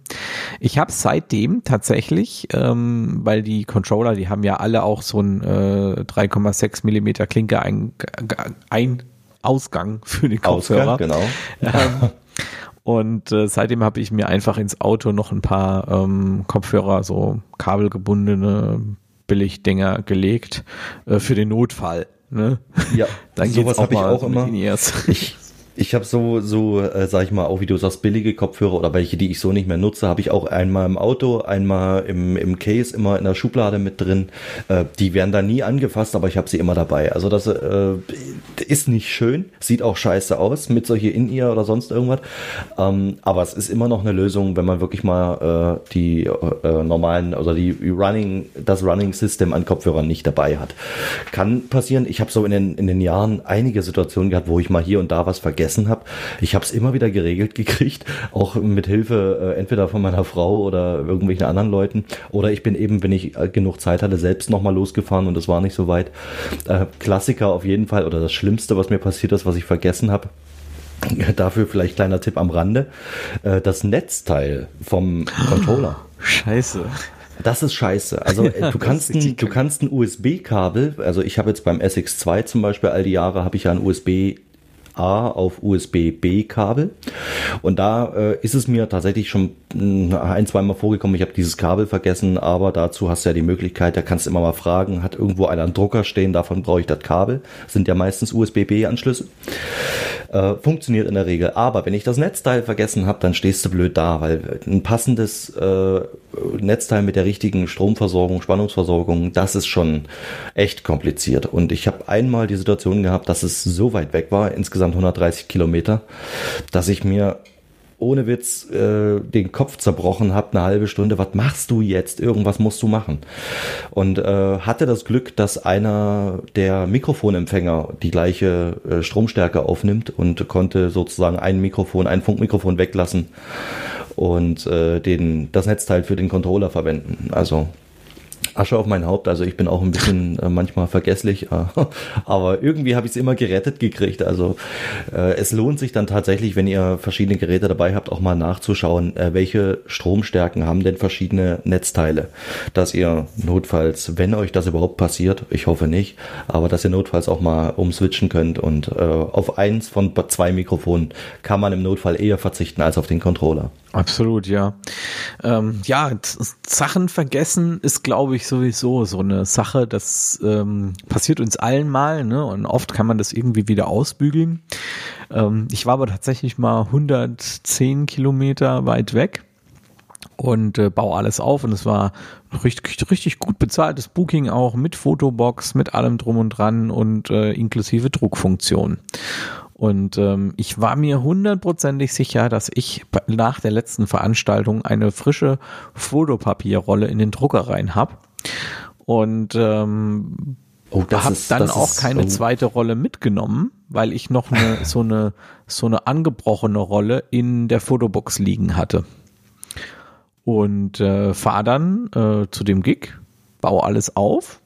Ich habe seitdem tatsächlich, ähm, weil die Controller, die haben ja alle auch so ein äh, 3,6 Millimeter Klinke ein, ein Ausgang für den Kopfhörer. Ausgang, genau. Ähm, und äh, seitdem habe ich mir einfach ins Auto noch ein paar ähm, Kopfhörer, so kabelgebundene Billigdinger gelegt äh, für den Notfall. Ne? Ja, dann sowas habe ich auch immer. Ich, Ich habe so, so, äh, sag ich mal, auch wie du sagst, billige Kopfhörer oder welche, die ich so nicht mehr nutze, habe ich auch einmal im Auto, einmal im, im Case, immer in der Schublade mit drin. Äh, die werden da nie angefasst, aber ich habe sie immer dabei. Also das äh, ist nicht schön, sieht auch scheiße aus mit solche In-Ear oder sonst irgendwas. Ähm, aber es ist immer noch eine Lösung, wenn man wirklich mal äh, die äh, normalen, also die Running, das Running System an Kopfhörern nicht dabei hat. Kann passieren. Ich habe so in den, in den Jahren einige Situationen gehabt, wo ich mal hier und da was vergessen vergessen habe. Ich habe es immer wieder geregelt gekriegt, auch mit Hilfe äh, entweder von meiner Frau oder irgendwelchen anderen Leuten. Oder ich bin eben, wenn ich äh, genug Zeit hatte, selbst nochmal losgefahren und es war nicht so weit. Äh, Klassiker auf jeden Fall oder das Schlimmste, was mir passiert ist, was ich vergessen habe. Dafür vielleicht kleiner Tipp am Rande. Äh, das Netzteil vom Controller. Scheiße. Das ist scheiße. Also äh, du kannst ein, du kannst ein USB-Kabel, also ich habe jetzt beim SX2 zum Beispiel all die Jahre habe ich ja ein USB A auf USB-B-Kabel. Und da äh, ist es mir tatsächlich schon ein, zweimal vorgekommen, ich habe dieses Kabel vergessen, aber dazu hast du ja die Möglichkeit, da kannst du immer mal fragen, hat irgendwo einer einen Drucker stehen, davon brauche ich das Kabel. Das sind ja meistens USB-B-Anschlüsse. Äh, funktioniert in der Regel. Aber wenn ich das Netzteil vergessen habe, dann stehst du blöd da, weil ein passendes äh, Netzteil mit der richtigen Stromversorgung, Spannungsversorgung, das ist schon echt kompliziert. Und ich habe einmal die Situation gehabt, dass es so weit weg war, insgesamt 130 Kilometer, dass ich mir ohne Witz äh, den Kopf zerbrochen habe, eine halbe Stunde, was machst du jetzt? Irgendwas musst du machen. Und äh, hatte das Glück, dass einer der Mikrofonempfänger die gleiche äh, Stromstärke aufnimmt und konnte sozusagen ein Mikrofon, ein Funkmikrofon weglassen und äh, den, das Netzteil für den Controller verwenden. Also Asche auf mein Haupt. Also ich bin auch ein bisschen äh, manchmal vergesslich, äh, aber irgendwie habe ich es immer gerettet gekriegt. Also äh, es lohnt sich dann tatsächlich, wenn ihr verschiedene Geräte dabei habt, auch mal nachzuschauen, äh, welche Stromstärken haben denn verschiedene Netzteile, dass ihr notfalls, wenn euch das überhaupt passiert, ich hoffe nicht, aber dass ihr notfalls auch mal umswitchen könnt und äh, auf eins von zwei Mikrofonen kann man im Notfall eher verzichten als auf den Controller. Absolut, ja. Ähm, ja, Sachen vergessen ist, glaube ich, sowieso so eine Sache, das ähm, passiert uns allen mal, ne? Und oft kann man das irgendwie wieder ausbügeln. Ähm, ich war aber tatsächlich mal 110 Kilometer weit weg und äh, baue alles auf und es war richtig, richtig gut bezahltes Booking auch mit Fotobox, mit allem drum und dran und äh, inklusive Druckfunktion. Und ähm, ich war mir hundertprozentig sicher, dass ich nach der letzten Veranstaltung eine frische Fotopapierrolle in den Drucker rein habe. Und ähm, oh, habe dann auch ist, keine oh. zweite Rolle mitgenommen, weil ich noch eine, so eine so eine angebrochene Rolle in der Fotobox liegen hatte. Und äh, fahre dann äh, zu dem Gig, baue alles auf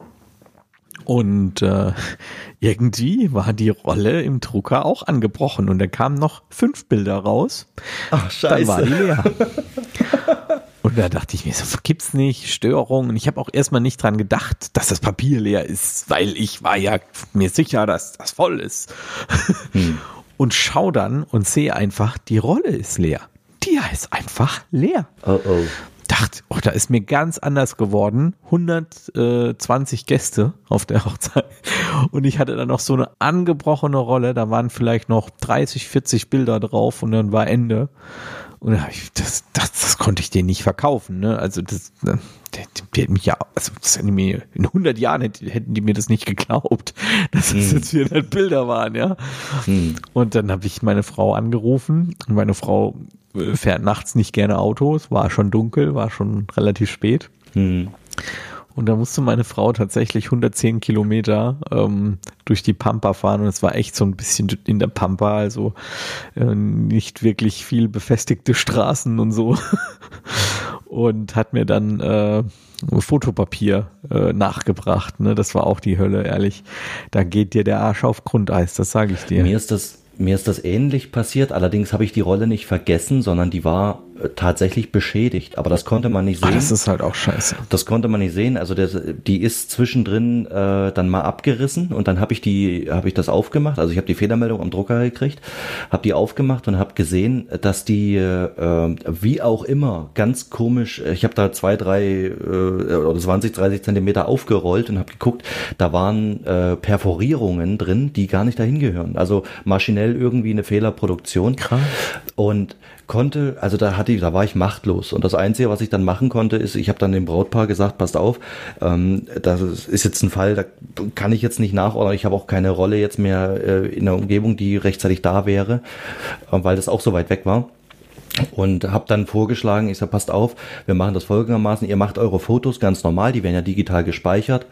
und äh, irgendwie war die Rolle im Drucker auch angebrochen und da kamen noch fünf Bilder raus. Ach, scheiße. Dann war die leer. Und da dachte ich mir, so gibt's nicht, Störungen. Und ich habe auch erstmal nicht dran gedacht, dass das Papier leer ist, weil ich war ja mir sicher, dass das voll ist. Hm. Und schau dann und sehe einfach, die Rolle ist leer. Die ist einfach leer. Oh oh dachte, oh, da ist mir ganz anders geworden. 120 Gäste auf der Hochzeit. Und ich hatte dann noch so eine angebrochene Rolle. Da waren vielleicht noch 30, 40 Bilder drauf und dann war Ende. Und das, das, das konnte ich denen nicht verkaufen. Ne? Also das, die, die hätten mich ja, also das hätten mir, in 100 Jahren hätten die mir das nicht geglaubt, dass das hm. jetzt 400 Bilder waren, ja. Hm. Und dann habe ich meine Frau angerufen und meine Frau fährt nachts nicht gerne Autos, war schon dunkel, war schon relativ spät. Hm. Und da musste meine Frau tatsächlich 110 Kilometer ähm, durch die Pampa fahren und es war echt so ein bisschen in der Pampa, also äh, nicht wirklich viel befestigte Straßen und so. und hat mir dann äh, Fotopapier äh, nachgebracht. Ne? Das war auch die Hölle, ehrlich. Da geht dir der Arsch auf Grundeis, das sage ich dir. Mir ist das mir ist das ähnlich passiert, allerdings habe ich die Rolle nicht vergessen, sondern die war tatsächlich beschädigt, aber das konnte man nicht sehen. Ah, das ist halt auch scheiße. Das konnte man nicht sehen. Also der, die ist zwischendrin äh, dann mal abgerissen und dann habe ich die, habe ich das aufgemacht. Also ich habe die Fehlermeldung am Drucker gekriegt, habe die aufgemacht und habe gesehen, dass die äh, wie auch immer ganz komisch. Ich habe da zwei, drei äh, oder 20, 30 Zentimeter aufgerollt und habe geguckt, da waren äh, Perforierungen drin, die gar nicht dahin gehören. Also maschinell irgendwie eine Fehlerproduktion. Krass. Und konnte, also da hatte ich, da war ich machtlos. Und das Einzige, was ich dann machen konnte, ist, ich habe dann dem Brautpaar gesagt, passt auf, ähm, das ist jetzt ein Fall, da kann ich jetzt nicht nachordnen. Ich habe auch keine Rolle jetzt mehr äh, in der Umgebung, die rechtzeitig da wäre, äh, weil das auch so weit weg war und habe dann vorgeschlagen, ich sag, passt auf, wir machen das folgendermaßen, ihr macht eure Fotos ganz normal, die werden ja digital gespeichert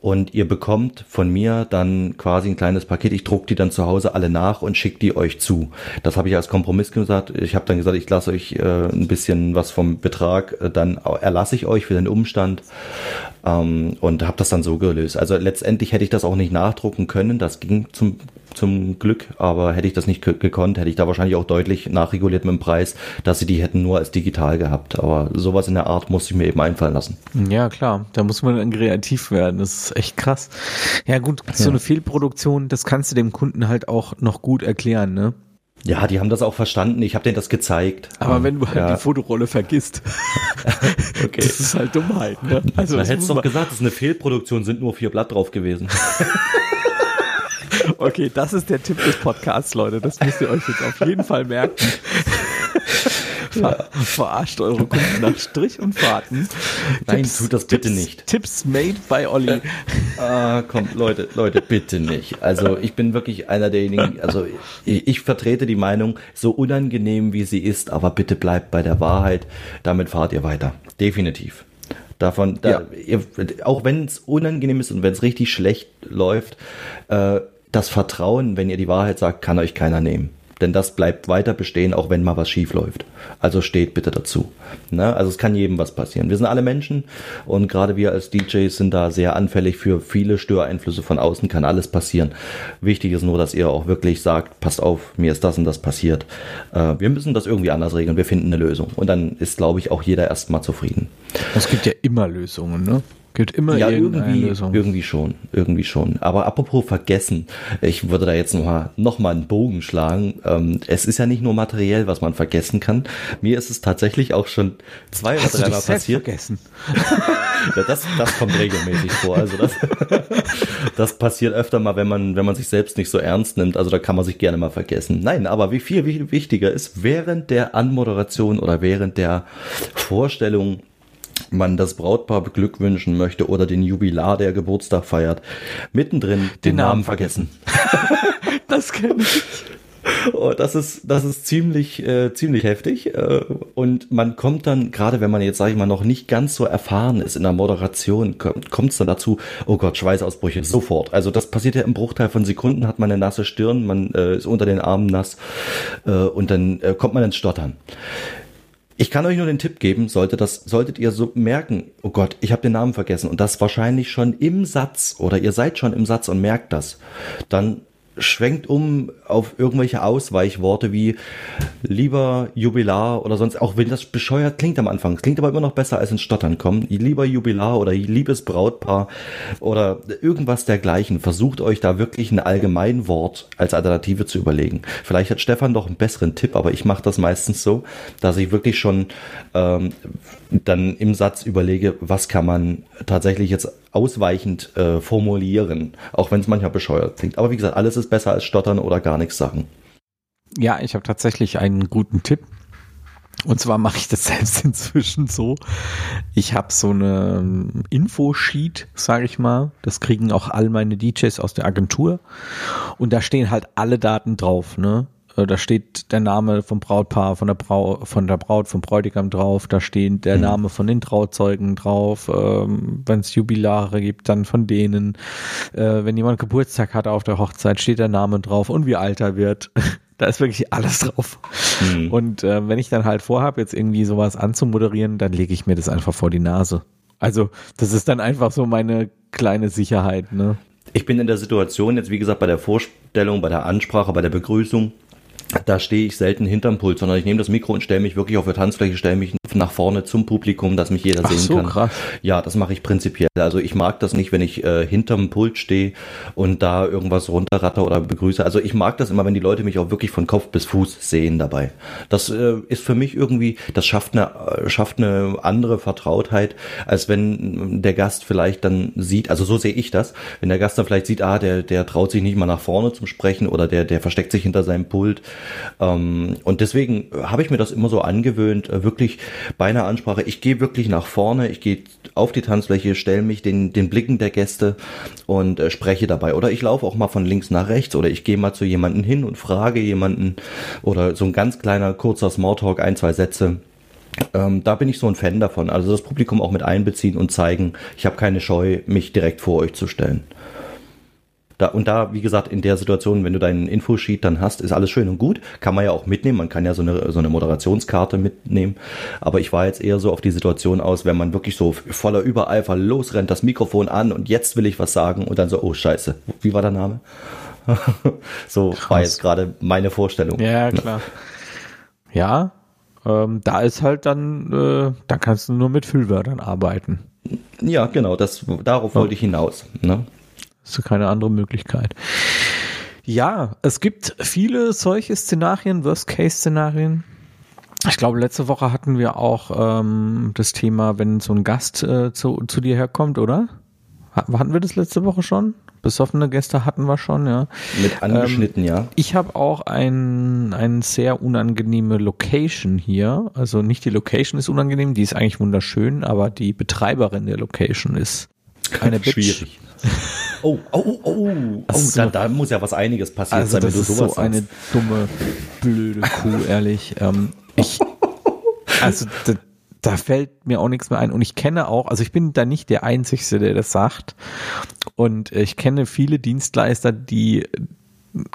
und ihr bekommt von mir dann quasi ein kleines Paket, ich druck die dann zu Hause alle nach und schicke die euch zu. Das habe ich als Kompromiss gesagt. Ich habe dann gesagt, ich lasse euch äh, ein bisschen was vom Betrag, äh, dann erlasse ich euch für den Umstand ähm, und habe das dann so gelöst. Also letztendlich hätte ich das auch nicht nachdrucken können, das ging zum zum Glück, aber hätte ich das nicht gekonnt, hätte ich da wahrscheinlich auch deutlich nachreguliert mit dem Preis, dass sie die hätten nur als digital gehabt. Aber sowas in der Art musste ich mir eben einfallen lassen. Ja, klar, da muss man dann kreativ werden. Das ist echt krass. Ja, gut, so ja. eine Fehlproduktion, das kannst du dem Kunden halt auch noch gut erklären, ne? Ja, die haben das auch verstanden. Ich habe denen das gezeigt. Aber um, wenn du halt ja. die Fotorolle vergisst, okay. das ist halt Dummheit. Ne? Also, da hättest du doch gesagt, das ist eine Fehlproduktion, sind nur vier Blatt drauf gewesen. Okay, das ist der Tipp des Podcasts, Leute. Das müsst ihr euch jetzt auf jeden Fall merken. Ver verarscht eure Kunden nach Strich und Fahrten. Nein, Tipps, tut das bitte Tipps, nicht. Tipps made by Olli. ah, komm, Leute, Leute, bitte nicht. Also ich bin wirklich einer derjenigen, also ich, ich, vertrete die Meinung, so unangenehm wie sie ist, aber bitte bleibt bei der Wahrheit. Damit fahrt ihr weiter. Definitiv. Davon, da, ja. ihr, auch wenn es unangenehm ist und wenn es richtig schlecht läuft, äh, das Vertrauen, wenn ihr die Wahrheit sagt, kann euch keiner nehmen. Denn das bleibt weiter bestehen, auch wenn mal was schief läuft. Also steht bitte dazu. Ne? Also es kann jedem was passieren. Wir sind alle Menschen und gerade wir als DJs sind da sehr anfällig für viele Störeinflüsse von außen, kann alles passieren. Wichtig ist nur, dass ihr auch wirklich sagt, passt auf, mir ist das und das passiert. Äh, wir müssen das irgendwie anders regeln, wir finden eine Lösung. Und dann ist, glaube ich, auch jeder erstmal zufrieden. Es gibt ja immer Lösungen, ne? Gibt immer ja, irgendwie, Lösung. irgendwie schon, irgendwie schon. Aber apropos vergessen, ich würde da jetzt nochmal noch mal einen Bogen schlagen. Ähm, es ist ja nicht nur materiell, was man vergessen kann. Mir ist es tatsächlich auch schon zwei oder dreimal passiert. Vergessen? ja, das, das kommt regelmäßig vor. Also das, das passiert öfter mal, wenn man, wenn man sich selbst nicht so ernst nimmt. Also da kann man sich gerne mal vergessen. Nein, aber wie viel wichtiger ist, während der Anmoderation oder während der Vorstellung man das Brautpaar beglückwünschen möchte oder den Jubilar, der Geburtstag feiert, mittendrin den, den Namen, vergessen. das kenne ich. Oh, das ist das ist ziemlich äh, ziemlich heftig äh, und man kommt dann gerade wenn man jetzt sage ich mal noch nicht ganz so erfahren ist in der Moderation kommt es dann dazu oh Gott Schweißausbrüche sofort also das passiert ja im Bruchteil von Sekunden hat man eine nasse Stirn man äh, ist unter den Armen nass äh, und dann äh, kommt man ins Stottern ich kann euch nur den Tipp geben, sollte das, solltet ihr so merken, oh Gott, ich habe den Namen vergessen und das wahrscheinlich schon im Satz oder ihr seid schon im Satz und merkt das, dann schwenkt um auf irgendwelche Ausweichworte wie lieber Jubilar oder sonst, auch wenn das bescheuert klingt am Anfang. Klingt aber immer noch besser als ins Stottern kommen. Lieber Jubilar oder liebes Brautpaar oder irgendwas dergleichen. Versucht euch da wirklich ein Allgemeinwort als Alternative zu überlegen. Vielleicht hat Stefan doch einen besseren Tipp, aber ich mache das meistens so, dass ich wirklich schon ähm, dann im Satz überlege, was kann man tatsächlich jetzt ausweichend äh, formulieren, auch wenn es manchmal bescheuert klingt. Aber wie gesagt, alles ist besser als stottern oder gar nichts sagen. Ja, ich habe tatsächlich einen guten Tipp. Und zwar mache ich das selbst inzwischen so. Ich habe so eine ähm, Infosheet, sage ich mal. Das kriegen auch all meine DJs aus der Agentur. Und da stehen halt alle Daten drauf. Ne? Äh, da steht der Name vom Brautpaar, von der, Brau von der Braut, vom Bräutigam drauf, da steht der mhm. Name von den Trauzeugen drauf, ähm, wenn es Jubilare gibt, dann von denen. Äh, wenn jemand Geburtstag hat auf der Hochzeit, steht der Name drauf und wie alt er wird. da ist wirklich alles drauf. Mhm. Und äh, wenn ich dann halt vorhabe, jetzt irgendwie sowas anzumoderieren, dann lege ich mir das einfach vor die Nase. Also, das ist dann einfach so meine kleine Sicherheit, ne? Ich bin in der Situation jetzt, wie gesagt, bei der Vorstellung, bei der Ansprache, bei der Begrüßung, da stehe ich selten hinterm Pult, sondern ich nehme das Mikro und stelle mich wirklich auf der Tanzfläche, stelle mich nach vorne zum Publikum, dass mich jeder Ach sehen so, kann. krass. Ja, das mache ich prinzipiell. Also ich mag das nicht, wenn ich äh, hinterm Pult stehe und da irgendwas runterratter oder begrüße. Also ich mag das immer, wenn die Leute mich auch wirklich von Kopf bis Fuß sehen dabei. Das äh, ist für mich irgendwie, das schafft eine, äh, schafft eine andere Vertrautheit, als wenn der Gast vielleicht dann sieht, also so sehe ich das, wenn der Gast dann vielleicht sieht, ah, der, der traut sich nicht mal nach vorne zum Sprechen oder der, der versteckt sich hinter seinem Pult. Ähm, und deswegen habe ich mir das immer so angewöhnt, äh, wirklich bei einer Ansprache, ich gehe wirklich nach vorne, ich gehe auf die Tanzfläche, stelle mich den, den Blicken der Gäste und äh, spreche dabei. Oder ich laufe auch mal von links nach rechts oder ich gehe mal zu jemanden hin und frage jemanden oder so ein ganz kleiner, kurzer Smalltalk, ein, zwei Sätze. Ähm, da bin ich so ein Fan davon. Also das Publikum auch mit einbeziehen und zeigen, ich habe keine Scheu, mich direkt vor euch zu stellen. Da, und da, wie gesagt, in der Situation, wenn du deinen Infosheet dann hast, ist alles schön und gut. Kann man ja auch mitnehmen. Man kann ja so eine, so eine Moderationskarte mitnehmen. Aber ich war jetzt eher so auf die Situation aus, wenn man wirklich so voller Übereifer losrennt, das Mikrofon an und jetzt will ich was sagen und dann so, oh Scheiße, wie war der Name? so Krass. war jetzt gerade meine Vorstellung. Ja, klar. Ja, ähm, da ist halt dann, äh, da kannst du nur mit Füllwörtern arbeiten. Ja, genau, das, darauf wollte ich hinaus. Ne? Hast du keine andere Möglichkeit. Ja, es gibt viele solche Szenarien, Worst-Case-Szenarien. Ich glaube, letzte Woche hatten wir auch ähm, das Thema, wenn so ein Gast äh, zu, zu dir herkommt, oder? Ha- Hatten wir das letzte Woche schon? Besoffene Gäste hatten wir schon, ja. Mit angeschnitten, ja. Ich habe auch ein, ein sehr unangenehme Location hier. Also nicht die Location ist unangenehm, die ist eigentlich wunderschön, aber die Betreiberin der Location ist eine Bitch. Schwierig. Oh, oh, oh, oh. oh Also- da, da muss ja was einiges passiert Also sein, wenn das ist so eine sagst. dumme, blöde Kuh, ehrlich. Ähm, ich, also da, da fällt mir auch nichts mehr ein. Und ich kenne auch, also ich bin da nicht der Einzige, der das sagt. Und ich kenne viele Dienstleister, die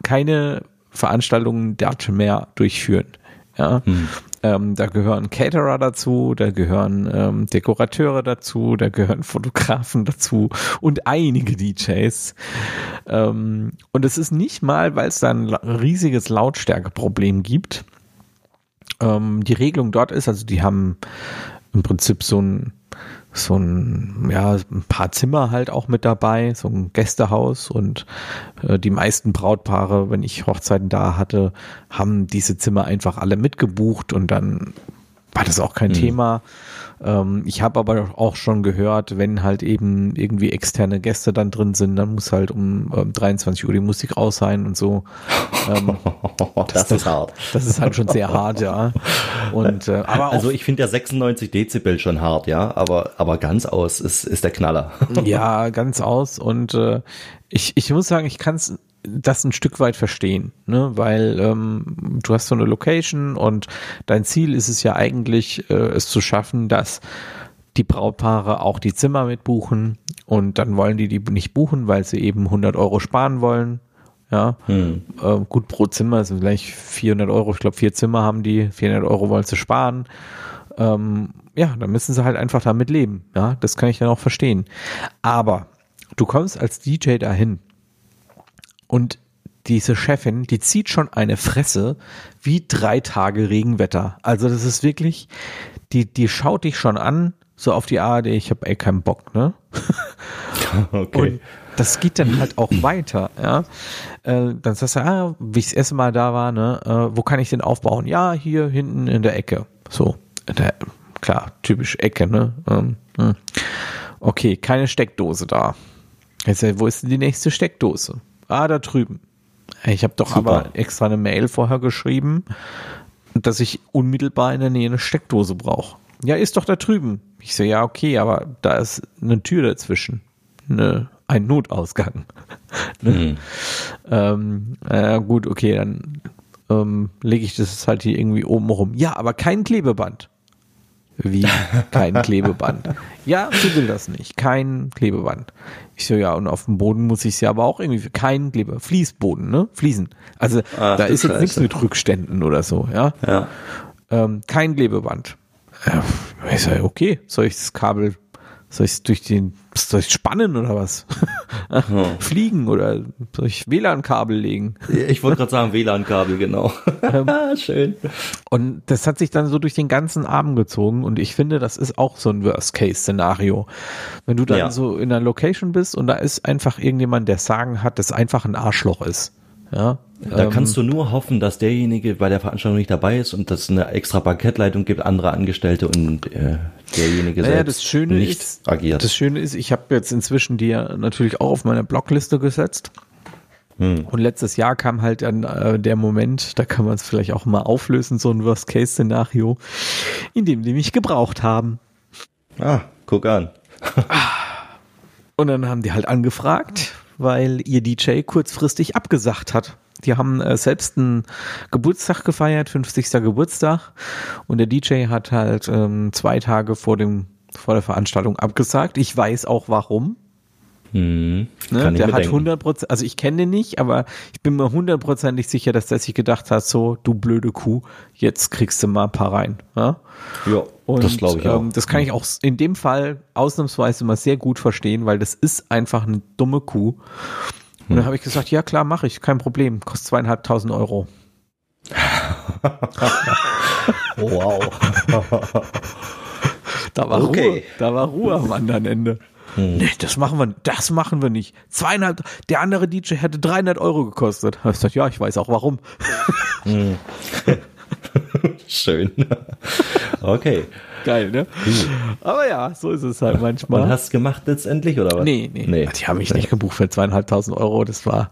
keine Veranstaltungen dazu mehr durchführen. Ja, ähm, da gehören Caterer dazu, da gehören ähm, Dekorateure dazu, da gehören Fotografen dazu und einige DJs. Ähm, und es ist nicht mal, weil es da ein riesiges Lautstärkeproblem gibt. Ähm, die Regelung dort ist, also die haben im Prinzip so ein so ein, ja, ein paar Zimmer halt auch mit dabei, so ein Gästehaus und äh, die meisten Brautpaare, wenn ich Hochzeiten da hatte, haben diese Zimmer einfach alle mitgebucht und dann war das auch kein Thema. Ähm, ich habe aber auch schon gehört, wenn halt eben irgendwie externe Gäste dann drin sind, dann muss halt um ähm, 23 Uhr die Musik aus sein und so. Ähm, das, ist hart. das ist halt schon sehr hart, ja. Und äh, aber Also ich finde ja 96 Dezibel schon hart, ja, aber, aber ganz aus ist, ist der Knaller. Ja, ganz aus. Und äh, ich, ich muss sagen, ich kann es das ein Stück weit verstehen, ne? weil ähm, du hast so eine Location und dein Ziel ist es ja eigentlich, äh, es zu schaffen, dass die Brautpaare auch die Zimmer mitbuchen und dann wollen die die nicht buchen, weil sie eben 100 Euro sparen wollen. Ja, Hm. äh, gut pro Zimmer sind gleich 400 Euro. Ich glaube, vier Zimmer haben die, 400 Euro wollen sie sparen. Ähm, ja, dann müssen sie halt einfach damit leben. Ja, das kann ich dann auch verstehen. Aber du kommst als DJ dahin und diese Chefin, die zieht schon eine Fresse wie drei Tage Regenwetter. Also das ist wirklich, die, die schaut dich schon an, so auf die Art, ich habe ey keinen Bock, ne? Okay. Und das geht dann halt auch weiter, ja. Äh, dann sagst du, ah, wie ich das erste Mal da war, ne, äh, wo kann ich den aufbauen? Ja, hier hinten in der Ecke. So, der, klar, typisch Ecke, ne? Ähm, hm. Okay, keine Steckdose da. Jetzt, äh, wo ist denn die nächste Steckdose? Ah, da drüben. Ich habe doch Super. aber extra eine Mail vorher geschrieben, dass ich unmittelbar in der Nähe eine Steckdose brauche. Ja, ist doch da drüben. Ich so, ja, okay, aber da ist eine Tür dazwischen. Eine, ein Notausgang. ne? ähm, äh, gut, okay, dann ähm, lege ich das halt hier irgendwie oben rum. Ja, aber kein Klebeband. Wie kein Klebeband? Ja, sie will das nicht. Kein Klebeband. Ich so, ja, und auf dem Boden muss ich ja aber auch irgendwie, kein Klebe, Fließboden, ne? Fliesen. Also Ach, da ist jetzt nichts mit Rückständen oder so, ja. Ja. Ähm, kein Klebeband. Ja, ich so, okay, soll ich das Kabel Soll ich durch den, soll ich spannen oder was? Fliegen oder soll ich WLAN-Kabel legen? Ich wollte gerade sagen, WLAN-Kabel, genau. Ähm, Schön. Und das hat sich dann so durch den ganzen Abend gezogen und ich finde, das ist auch so ein Worst-Case-Szenario. Wenn du dann Ja. so in einer Location bist und da ist einfach irgendjemand, der Sagen hat, das einfach ein Arschloch ist. Ja. Da ähm, kannst du nur hoffen, dass derjenige bei der Veranstaltung nicht dabei ist und dass es eine extra Parkettleitung gibt, andere Angestellte und äh, derjenige Naja, selbst das Schöne nicht ist, agiert. Das Schöne ist, ich habe jetzt inzwischen die ja natürlich auch auf meine Blockliste gesetzt. Hm. Und letztes Jahr kam halt dann äh, der Moment, da kann man es vielleicht auch mal auflösen, so ein Worst-Case-Szenario, in dem die mich gebraucht haben. ah, guck an. Und dann haben die halt angefragt, weil ihr DJ kurzfristig abgesagt hat. Die haben äh, selbst einen Geburtstag gefeiert, 50. Geburtstag. Und der DJ hat halt ähm, zwei Tage vor dem vor der Veranstaltung abgesagt. Ich weiß auch warum. Hm, Ne? der hat denken. 100 Prozent, also ich kenne den nicht, aber ich bin mir hundertprozentig sicher, dass der sich gedacht hat, so, du blöde Kuh, jetzt kriegst du mal ein paar rein. Ja? Ja, Und das ich auch. Ähm, das kann ich auch in dem Fall ausnahmsweise mal sehr gut verstehen, weil das ist einfach eine dumme Kuh. Und Hm. dann habe ich gesagt, ja klar, mache ich, kein Problem, kostet zweieinhalbtausend Euro. wow. Da war Okay. Hm. Ruhe, da war Ruhe am anderen Ende. Nee, das machen wir, das machen wir nicht. Zweieinhalb, der andere DJ hätte 300 Euro gekostet. Hab ich gesagt, ja, ich weiß auch warum. Schön. okay. Geil, ne? Aber ja, so ist es halt manchmal. Und hast du gemacht letztendlich oder was? Nee, nee, nee. Die haben mich nicht gebucht für zweieinhalbtausend Euro. Das war,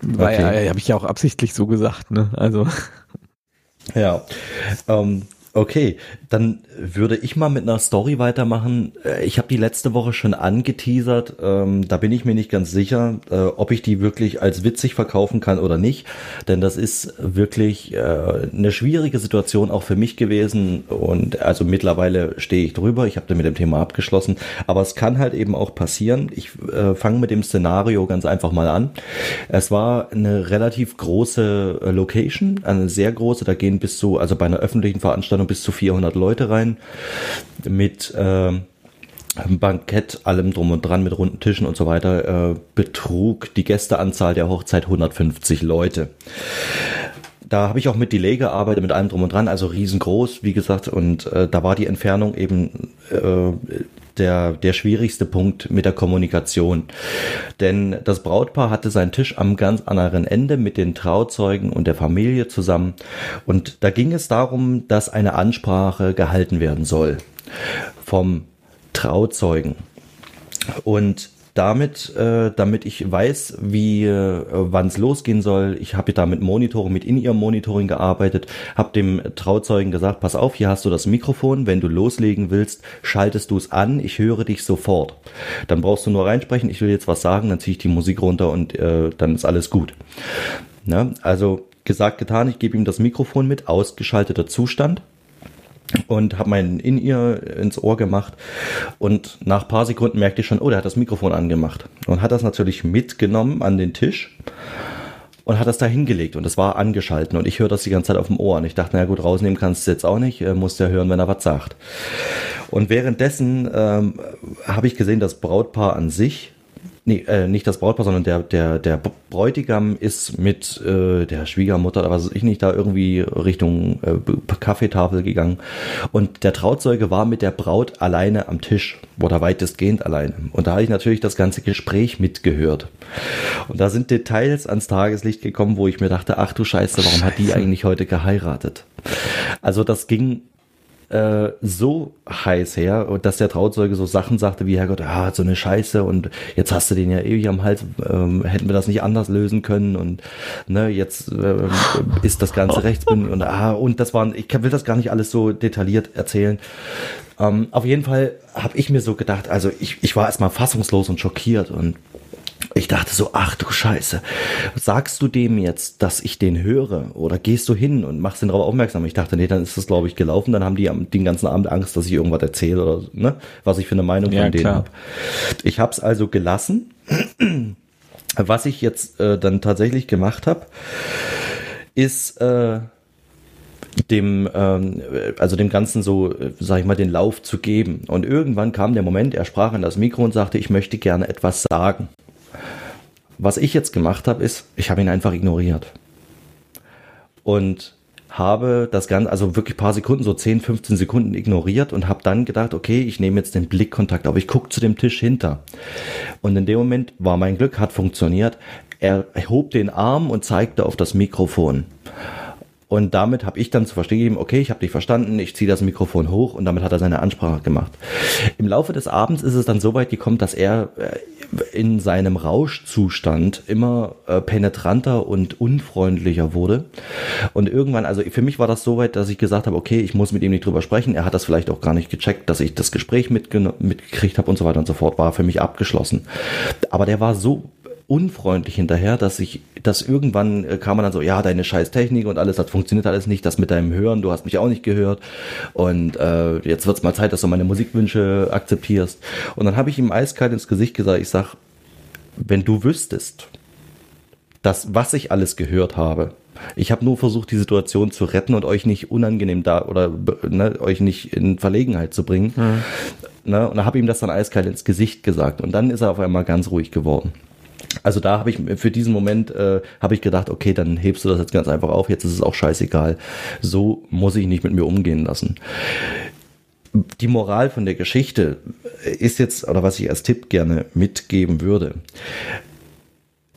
war Okay. ja, habe ich ja auch absichtlich so gesagt, ne? Also. Ja. Ähm, okay, dann würde ich mal mit einer Story weitermachen. Äh, Ich habe die letzte Woche schon angeteasert. Ähm, da bin ich mir nicht ganz sicher, äh, ob ich die wirklich als witzig verkaufen kann oder nicht. Denn das ist wirklich äh, eine schwierige Situation auch für mich gewesen. Und also mittlerweile stehe ich drüber. Ich habe da mit dem Thema abgeschlossen. Aber es kann halt eben auch passieren. Ich äh, fange mit dem Szenario ganz einfach mal an. Es war eine relativ große äh, Location, eine sehr große. Da gehen bis zu, also bei einer öffentlichen Veranstaltung bis zu 400 Leute rein mit äh, Bankett, allem drum und dran, mit runden Tischen und so weiter, äh, betrug die Gästeanzahl der Hochzeit 150 Leute. Da habe ich auch mit Delay gearbeitet, mit allem drum und dran, also riesengroß, wie gesagt, und äh, da war die Entfernung eben äh, der, der schwierigste Punkt mit der Kommunikation. Denn das Brautpaar hatte seinen Tisch am ganz anderen Ende mit den Trauzeugen und der Familie zusammen. Und da ging es darum, dass eine Ansprache gehalten werden soll vom Trauzeugen. Und damit, äh, damit ich weiß, wie, äh, wann es losgehen soll, ich habe da mit Monitoring, mit in ihrem Monitoring gearbeitet, habe dem Trauzeugen gesagt, pass auf, hier hast du das Mikrofon, wenn du loslegen willst, schaltest du es an, ich höre dich sofort. Dann brauchst du nur reinsprechen, ich will jetzt was sagen, dann ziehe ich die Musik runter und äh, dann ist alles gut. Ne? Also gesagt, getan, ich gebe ihm das Mikrofon mit, ausgeschalteter Zustand und habe mein in ihr ins Ohr gemacht. Und nach paar Sekunden merkte ich schon, oh, der hat das Mikrofon angemacht. Und hat das natürlich mitgenommen an den Tisch und hat das da hingelegt. Und es war angeschalten. Und ich höre das die ganze Zeit auf dem Ohr. Und ich dachte, na gut, rausnehmen kannst du jetzt auch nicht, äh, musst ja hören, wenn er was sagt. Und währenddessen ähm, habe ich gesehen, das Brautpaar an sich Nee, äh, nicht das Brautpaar, sondern der, der, der Bräutigam ist mit äh, der Schwiegermutter oder was weiß ich nicht, da irgendwie Richtung äh, Kaffeetafel gegangen. Und der Trauzeuge war mit der Braut alleine am Tisch oder weitestgehend alleine. Und da habe ich natürlich das ganze Gespräch mitgehört. Und da sind Details ans Tageslicht gekommen, wo ich mir dachte, ach du Scheiße, warum hat die eigentlich heute geheiratet? Also das ging äh, so heiß her, dass der Trauzeuge so Sachen sagte wie, Herrgott, ah, so eine Scheiße und jetzt hast du den ja ewig am Hals, ähm, hätten wir das nicht anders lösen können und ne, jetzt ähm, ist das Ganze rechtsbündig und ah, und das waren, ich will das gar nicht alles so detailliert erzählen. Ähm, auf jeden Fall habe ich mir so gedacht, also ich, ich war erstmal fassungslos und schockiert und ich dachte so, ach du Scheiße, sagst du dem jetzt, dass ich den höre oder gehst du hin und machst ihn darauf aufmerksam? Ich dachte, nee, dann ist das glaube ich gelaufen, dann haben die den ganzen Abend Angst, dass ich irgendwas erzähle oder ne, was ich für eine Meinung Ja, von denen habe. Ich habe es also gelassen. Was ich jetzt äh, dann tatsächlich gemacht habe, ist, äh, dem, ähm, also dem Ganzen so, sag ich mal, den Lauf zu geben. Und irgendwann kam der Moment, er sprach in das Mikro und sagte, ich möchte gerne etwas sagen. Was ich jetzt gemacht habe, ist, ich habe ihn einfach ignoriert. Und habe das Ganze, also wirklich paar Sekunden, so 10, 15 Sekunden ignoriert und habe dann gedacht, okay, ich nehme jetzt den Blickkontakt auf, ich gucke zu dem Tisch hinter. Und in dem Moment war mein Glück, hat funktioniert. Er hob den Arm und zeigte auf das Mikrofon. Und damit habe ich dann zu verstehen gegeben, okay, ich habe dich verstanden, ich ziehe das Mikrofon hoch und damit hat er seine Ansprache gemacht. Im Laufe des Abends ist es dann so weit gekommen, dass er äh, in seinem Rauschzustand immer äh, penetranter und unfreundlicher wurde. Und irgendwann, also für mich war das so weit, dass ich gesagt habe, okay, ich muss mit ihm nicht drüber sprechen. Er hat das vielleicht auch gar nicht gecheckt, dass ich das Gespräch mitgekriegt habe und so weiter und so fort, war für mich abgeschlossen. Aber der war so unfreundlich hinterher, dass ich, dass irgendwann äh, kam man dann so, ja, deine scheiß Technik und alles, das funktioniert alles nicht, das mit deinem Hören, du hast mich auch nicht gehört und äh, jetzt wird's mal Zeit, dass du meine Musikwünsche akzeptierst. Und dann habe ich ihm eiskalt ins Gesicht gesagt, ich sag, wenn du wüsstest, dass was ich alles gehört habe, ich habe nur versucht, die Situation zu retten und euch nicht unangenehm da oder ne, euch nicht in Verlegenheit zu bringen. Mhm. Ne, und da habe ihm das dann eiskalt ins Gesicht gesagt. Und dann ist er auf einmal ganz ruhig geworden. Also da habe ich für diesen Moment äh, habe ich gedacht, okay, dann hebst du das jetzt ganz einfach auf. Jetzt ist es auch scheißegal. So muss ich nicht mit mir umgehen lassen. Die Moral von der Geschichte ist jetzt, oder was ich als Tipp gerne mitgeben würde.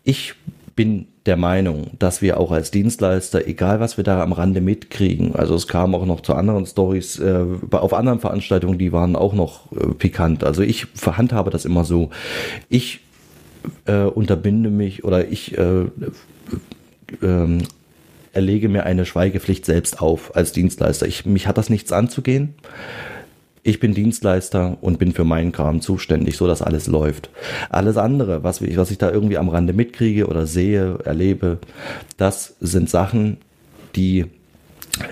Ich bin der Meinung, dass wir auch als Dienstleister, egal was wir da am Rande mitkriegen, also es kam auch noch zu anderen Stories äh, auf anderen Veranstaltungen, die waren auch noch äh, pikant. Also ich verhandhabe das immer so. Ich äh, unterbinde mich oder ich äh, äh, erlege mir eine Schweigepflicht selbst auf als Dienstleister. Ich, mich hat das nichts anzugehen. Ich bin Dienstleister und bin für meinen Kram zuständig, so dass alles läuft. Alles andere, was ich, was ich da irgendwie am Rande mitkriege oder sehe, erlebe, das sind Sachen, die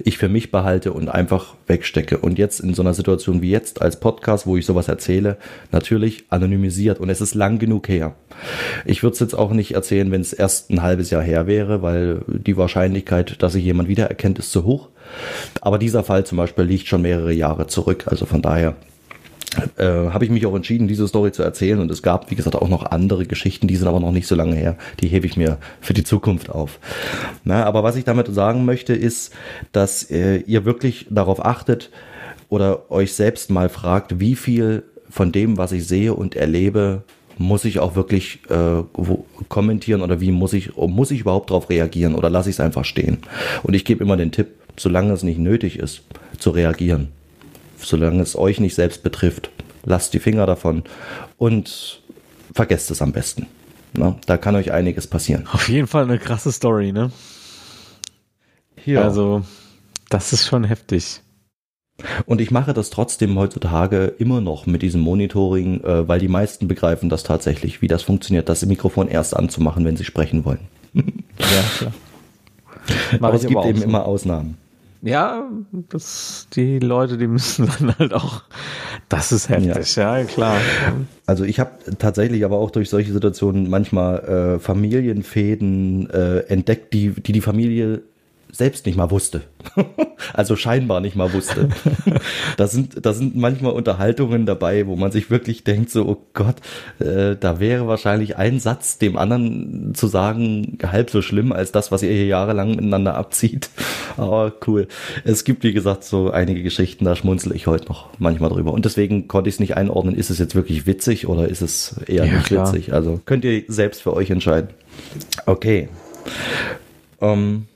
ich für mich behalte und einfach wegstecke. Und jetzt in so einer Situation wie jetzt als Podcast, wo ich sowas erzähle, natürlich anonymisiert und es ist lang genug her. Ich würde es jetzt auch nicht erzählen, wenn es erst ein halbes Jahr her wäre, weil die Wahrscheinlichkeit, dass sich jemand wiedererkennt, ist zu hoch. Aber dieser Fall zum Beispiel liegt schon mehrere Jahre zurück. Also von daher äh, habe ich mich auch entschieden, diese Story zu erzählen. Und es gab, wie gesagt, auch noch andere Geschichten, die sind aber noch nicht so lange her. Die hebe ich mir für die Zukunft auf. Na, aber was ich damit sagen möchte, ist, dass äh, ihr wirklich darauf achtet oder euch selbst mal fragt, wie viel von dem, was ich sehe und erlebe, muss ich auch wirklich äh, kommentieren oder wie muss ich, muss ich überhaupt darauf reagieren oder lasse ich es einfach stehen? Und ich gebe immer den Tipp, solange es nicht nötig ist, zu reagieren solange es euch nicht selbst betrifft. Lasst die Finger davon und vergesst es am besten. Na, da kann euch einiges passieren. Auf jeden Fall eine krasse Story, ne? Ja. Also, das ist schon heftig. Und ich mache das trotzdem heutzutage immer noch mit diesem Monitoring, äh, weil die meisten begreifen das tatsächlich, wie das funktioniert, das Mikrofon erst anzumachen, wenn sie sprechen wollen. ja, klar. aber es gibt eben so. immer Ausnahmen. Ja, das, die Leute, die müssen dann halt auch, das ist heftig, ja, ja klar. Also ich habe tatsächlich aber auch durch solche Situationen manchmal äh, Familienfäden äh, entdeckt, die, die die Familie selbst nicht mal wusste. also scheinbar nicht mal wusste. da sind, da sind manchmal Unterhaltungen dabei, wo man sich wirklich denkt, so, oh Gott, äh, da wäre wahrscheinlich ein Satz dem anderen zu sagen halb so schlimm als das, was ihr hier jahrelang miteinander abzieht. Aber cool. Es gibt, wie gesagt, so einige Geschichten, da schmunzel ich heute noch manchmal drüber. Und deswegen konnte ich es nicht einordnen, ist es jetzt wirklich witzig oder ist es eher ja, nicht klar. witzig? Also könnt ihr selbst für euch entscheiden. Okay. Ähm,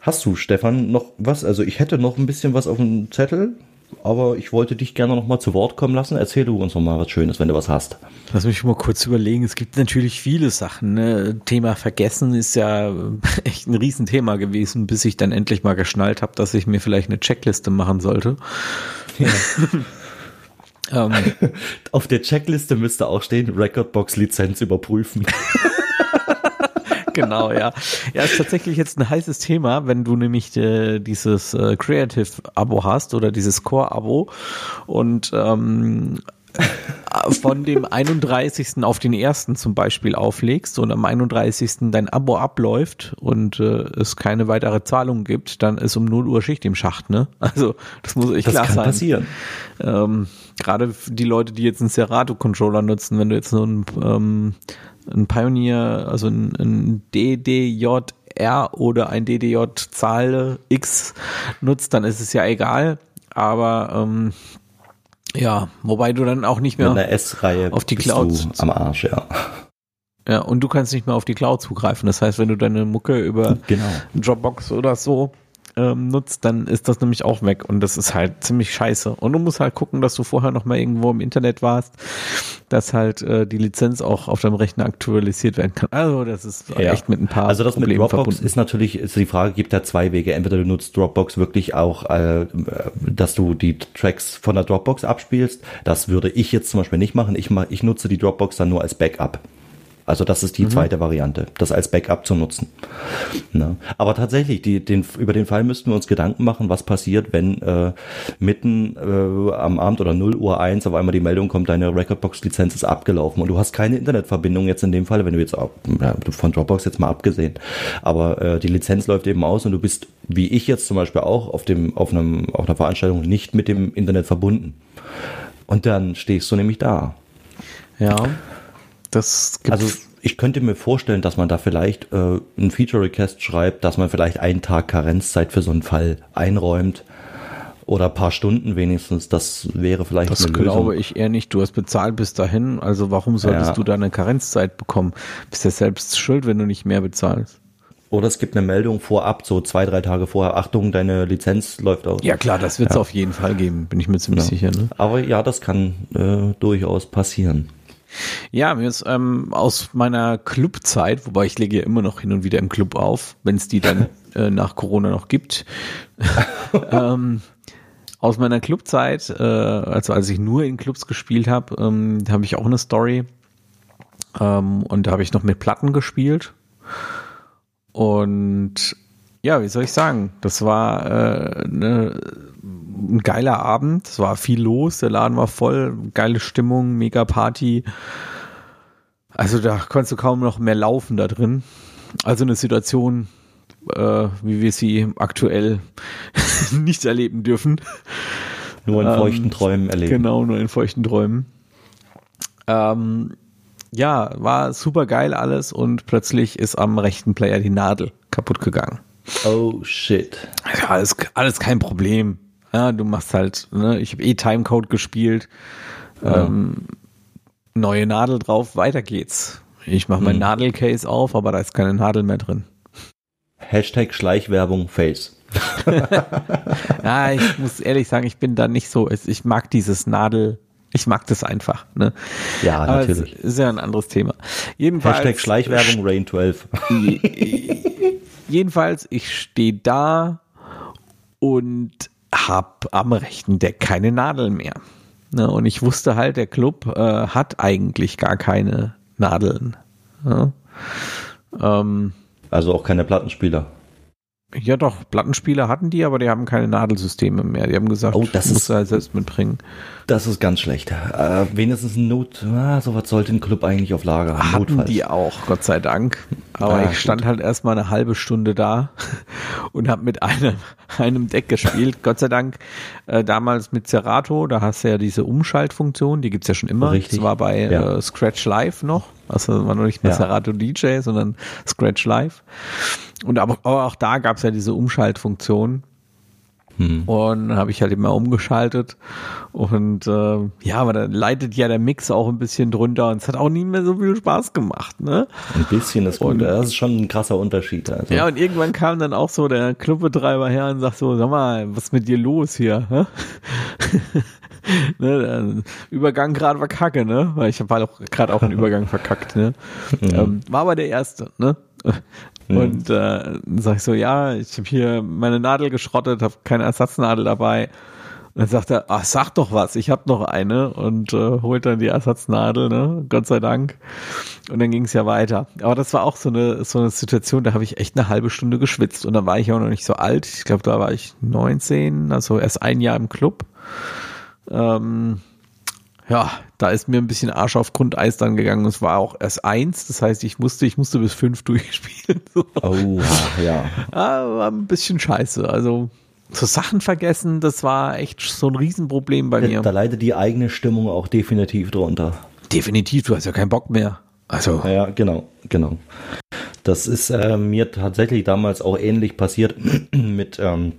Hast du, Stefan, noch was? Also ich hätte noch ein bisschen was auf dem Zettel, aber ich wollte dich gerne noch mal zu Wort kommen lassen. Erzähl du uns noch mal was Schönes, wenn du was hast. Lass mich mal kurz überlegen. Es gibt natürlich viele Sachen. Ne? Thema Vergessen ist ja echt ein Riesenthema gewesen, bis ich dann endlich mal geschnallt habe, dass ich mir vielleicht eine Checkliste machen sollte. Ja. ähm, Auf der Checkliste müsste auch stehen, Recordbox-Lizenz überprüfen. Genau, ja. Ja, ist tatsächlich jetzt ein heißes Thema, wenn du nämlich äh, dieses äh, Creative-Abo hast oder dieses Core-Abo und ähm, von dem 31. auf den 1. zum Beispiel auflegst und am 31. dein Abo abläuft und äh, es keine weitere Zahlung gibt, dann ist um 0 Uhr Schicht im Schacht, ne? Also das muss das klar kann sein. passieren. Ähm, Gerade die Leute, die jetzt einen Serato-Controller nutzen, wenn du jetzt so einen, ähm, einen Pioneer, also ein, ein DDJR oder ein DDJ-Zahl X nutzt, dann ist es ja egal. Aber ähm, ja, wobei du dann auch nicht mehr auf die Cloud. am Arsch, ja. ja, und du kannst nicht mehr auf die Cloud zugreifen. Das heißt, wenn du deine Mucke über Genau. Dropbox oder so ähm, nutzt, dann ist das nämlich auch weg und das ist halt ziemlich scheiße. Und du musst halt gucken, dass du vorher noch mal irgendwo im Internet warst, dass halt äh, die Lizenz auch auf deinem Rechner aktualisiert werden kann. Also das ist Ja. echt mit ein paar Also das mit Problemen Dropbox verbunden. ist natürlich, ist die Frage, gibt da zwei Wege. Entweder du nutzt Dropbox wirklich auch, äh, dass du die Tracks von der Dropbox abspielst. Das würde ich jetzt zum Beispiel nicht machen. Ich, mach, ich nutze die Dropbox dann nur als Backup. Also das ist die zweite Variante, das als Backup zu nutzen. Ne? Aber tatsächlich, die, den, über den Fall müssten wir uns Gedanken machen, was passiert, wenn äh, mitten äh, am Abend oder 0 Uhr 1 auf einmal die Meldung kommt, deine Recordbox-Lizenz ist abgelaufen und du hast keine Internetverbindung jetzt in dem Fall, wenn du jetzt auch, ja, von Dropbox jetzt mal abgesehen, aber äh, die Lizenz läuft eben aus und du bist, wie ich jetzt zum Beispiel auch, auf, dem, auf, einem, auf einer Veranstaltung nicht mit dem Internet verbunden. Und dann stehst du nämlich da. Ja, das gibt Also ich könnte mir vorstellen, dass man da vielleicht äh, ein Feature-Request schreibt, dass man vielleicht einen Tag Karenzzeit für so einen Fall einräumt oder ein paar Stunden wenigstens. Das wäre vielleicht das eine glaube Lösung. ich eher nicht. Du hast bezahlt bis dahin, also warum solltest Ja. du da eine Karenzzeit bekommen? Bist ja selbst schuld, wenn du nicht mehr bezahlst. Oder es gibt eine Meldung vorab, so zwei, drei Tage vorher. Achtung, deine Lizenz läuft aus. Ja klar, das wird es auf jeden Fall geben, bin ich mir ziemlich Ja. sicher. Ne? Aber ja, das kann äh, durchaus passieren. Ja, mir ist ähm, aus meiner Clubzeit, wobei ich lege ja immer noch hin und wieder im Club auf, wenn es die dann äh, nach Corona noch gibt. ähm, aus meiner Clubzeit, äh, also als ich nur in Clubs gespielt habe, ähm, habe ich auch eine Story. Ähm, und da habe ich noch mit Platten gespielt. Und ja, wie soll ich sagen? Das war äh, ne, ein geiler Abend. Es war viel los. Der Laden war voll. Geile Stimmung, mega Party. Also da konntest du kaum noch mehr laufen da drin. Also eine Situation, äh, wie wir sie aktuell nicht erleben dürfen. Nur in Ähm, feuchten Träumen erleben. Genau, nur in feuchten Träumen. Ähm, ja, war super geil alles und plötzlich ist am rechten Player die Nadel kaputt gegangen. Oh shit. Ja, alles, alles kein Problem. Ja, du machst halt, ne, ich habe eh Timecode gespielt. Ähm, neue Nadel drauf, weiter geht's. Ich mache mein Hm. Nadelcase auf, aber da ist keine Nadel mehr drin. Hashtag Schleichwerbung Face. Ja, ich muss ehrlich sagen, ich bin da nicht so, ich mag dieses Nadel, ich mag das einfach. Ne? Ja, Aber natürlich. ist ja ein anderes Thema. Jedenfalls, Hashtag Schleichwerbung Rain 12. jedenfalls, ich stehe da und hab am rechten Deck keine Nadel mehr. Ne, und ich wusste halt, der Club äh, hat eigentlich gar keine Nadeln. Ja, ähm, Also auch keine Plattenspieler. Ja doch, Plattenspieler hatten die, aber die haben keine Nadelsysteme mehr. Die haben gesagt, Oh, das musst ist- du halt selbst mitbringen. Das ist ganz schlecht. Äh, wenigstens ein Not, ah, sowas sollte ein Club eigentlich auf Lager haben. Hatten Notfalls. die auch, Gott sei Dank. Aber Ah, ich stand halt erstmal eine halbe Stunde da und habe mit einem, einem Deck gespielt. Gott sei Dank äh, damals mit Serato, da hast du ja diese Umschaltfunktion, die gibt's ja schon immer. Richtig. Das war bei Ja. äh, Scratch Live noch. Also war noch nicht mehr Ja. DJ, sondern Scratch Live. Und aber, aber auch da gab's ja diese Umschaltfunktion. Hm. Und habe ich halt immer umgeschaltet. Und äh, ja, aber dann leidet ja der Mix auch ein bisschen drunter und es hat auch nie mehr so viel Spaß gemacht, ne? Ein bisschen ist gut. Und- Das ist schon ein krasser Unterschied. Also. Ja, und irgendwann kam dann auch so der Clubbetreiber her und sagt so, sag mal, was ist mit dir los hier? Ne, Übergang gerade war kacke, ne? Weil ich habe halt auch gerade auch einen Übergang verkackt, ne? Ähm, war aber der erste, ne? Und äh, dann sag ich so, ja, ich habe hier meine Nadel geschrottet, habe keine Ersatznadel dabei. Und dann sagt er, ach, sag doch was, ich habe noch eine und äh, holt dann die Ersatznadel, ne? Gott sei Dank. Und dann ging es ja weiter. Aber das war auch so eine, so eine Situation, da habe ich echt eine halbe Stunde geschwitzt. Und dann war ich auch noch nicht so alt. Ich glaube, da war ich 19, also erst ein Jahr im Club. Ähm, ja, da ist mir ein bisschen Arsch auf Grundeis dann gegangen. Es war auch erst eins, das heißt, ich musste, ich musste bis fünf durchspielen. So. Oh, ja. Ah, war ein bisschen scheiße. Also so Sachen vergessen, das war echt so ein Riesenproblem bei mir. Da leidet die eigene Stimmung auch definitiv drunter. Definitiv, du hast ja keinen Bock mehr. Also. Ja, genau, genau. Das ist äh, mir tatsächlich damals auch ähnlich passiert mit, ähm,